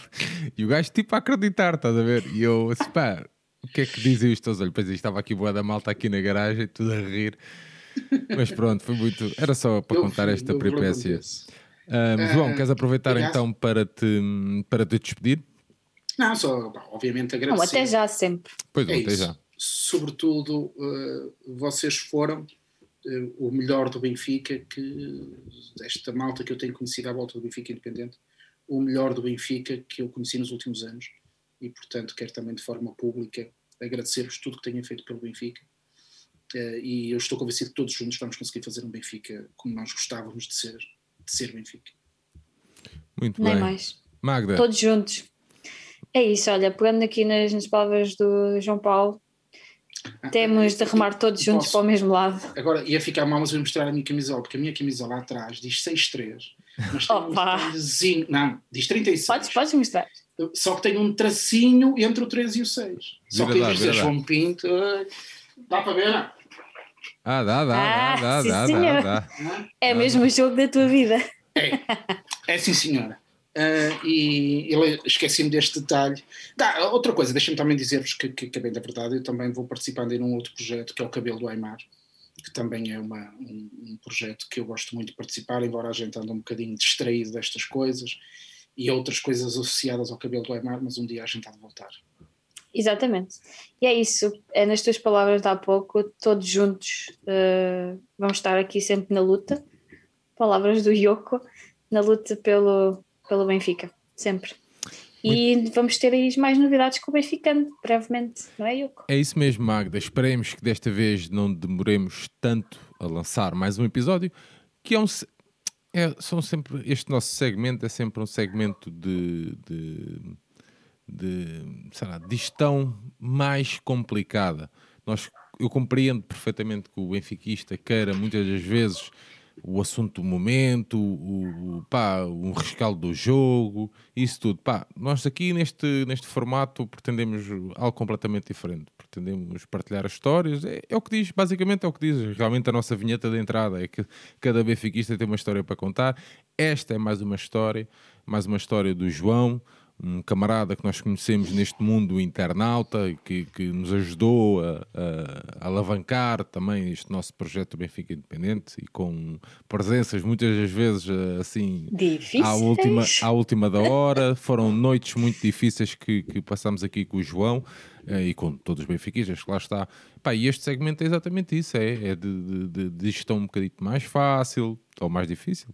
E o gajo, tipo, a acreditar, estás a ver? E eu, assim, pá, o que é que dizem os teus olhos? Pois estava aqui boa da malta aqui na garagem, tudo a rir. Mas pronto, foi muito. Era só para eu contar esta peripécia. Um, João, queres aproveitar então para te, para te despedir? Não, só, obviamente, agradecer. Não, até já, sempre. Pois é, até isso. já. Sobretudo, uh, vocês foram uh, o melhor do Benfica, que esta malta que eu tenho conhecido à volta do Benfica Independente, o melhor do Benfica que eu conheci nos últimos anos. E, portanto, quero também de forma pública agradecer-vos tudo que tenham feito pelo Benfica Uh, e eu estou convencido que todos juntos vamos conseguir fazer um Benfica como nós gostávamos de ser, de ser Benfica. Muito Nem bem. mais. Magda. Todos juntos. É isso, olha, pegando aqui nas, nas palavras do João Paulo, ah, temos de remar todos juntos posso, para o mesmo lado. Agora ia ficar mal, mas vou mostrar a minha camisola, porque a minha camisola lá atrás diz 6-3. Mas tem Opa. um detalhezinho, não, diz 36. Podes, podes mostrar. Só que tem um tracinho entre o 3 e o 6. Só que diz João Pinto. Dá para ver, não? Ah, dá, dá, Ah, dá, sim, dá, dá, dá. É mesmo o jogo da tua vida. É, é sim, senhora. Uh, e ele esqueci-me deste detalhe. Dá, outra coisa, deixem-me também dizer-vos que, que, que é bem da verdade, eu também vou participando em um outro projeto que é o Cabelo do Aymar, que também é uma, um, um projeto que eu gosto muito de participar, embora a gente ande um bocadinho distraído destas coisas e outras coisas associadas ao Cabelo do Aymar, mas um dia a gente há de voltar. Exatamente. E é isso, é nas tuas palavras de há pouco, todos juntos uh, vamos estar aqui sempre na luta. Palavras do Yoko, na luta pelo, pelo Benfica, sempre. E Muito... vamos ter aí mais novidades com o Benfica brevemente, não é, Yoko? É isso mesmo, Magda. Esperemos que desta vez não demoremos tanto a lançar mais um episódio, que é um. É, são sempre, este nosso segmento é sempre um segmento de, de de, sei lá, de gestão mais complicada. Nós, eu compreendo perfeitamente que o benfiquista queira muitas das vezes o assunto do momento, o, o, pá, o rescaldo do jogo, isso tudo. Pá, nós aqui neste, neste formato pretendemos algo completamente diferente. Pretendemos partilhar as histórias. É, é, o que diz, basicamente é o que diz realmente a nossa vinheta de entrada. É que cada benfiquista tem uma história para contar. Esta é mais uma história, mais uma história do João, um camarada que nós conhecemos neste mundo internauta que, que nos ajudou a, a, a, alavancar também este nosso projeto Benfica Independente e com presenças muitas das vezes assim Difíceis. à última, à última da hora. Foram noites muito difíceis que, que passamos aqui com o João eh, e com todos os benfiquistas que lá está. Pá, e este segmento é exatamente isso: é, é de, de, de gestão um bocadinho mais fácil ou mais difícil.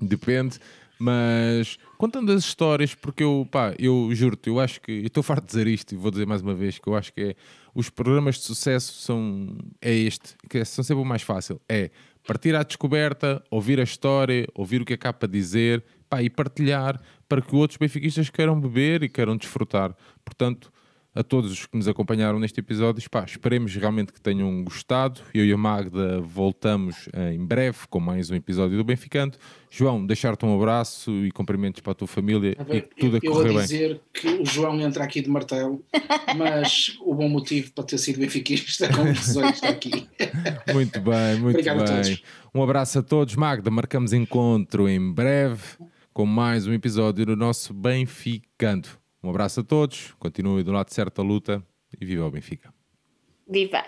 Depende, mas contando as histórias, porque eu, pá, eu juro-te, eu acho que, estou farto de dizer isto e vou dizer mais uma vez que eu acho que é, os programas de sucesso são, é este, que é, são sempre o mais fácil, é partir à descoberta, ouvir a história, ouvir o que é cá para dizer, pá, e partilhar para que outros benfiquistas queiram beber e queiram desfrutar. Portanto, a todos os que nos acompanharam neste episódio. Pá, esperemos realmente que tenham gostado. Eu e a Magda voltamos em breve com mais um episódio do Benficante. João, deixar-te um abraço e cumprimentos para a tua família ver, e tudo eu, a correr bem. Eu vou dizer que o João entra aqui de martelo, mas o bom motivo para ter sido benfiquista com os 18 está aqui. Muito bem, muito Obrigado bem. Um abraço a todos. Magda, marcamos encontro em breve com mais um episódio do nosso Benficando. Um abraço a todos, continuem do lado certo da luta e viva o Benfica. Viva!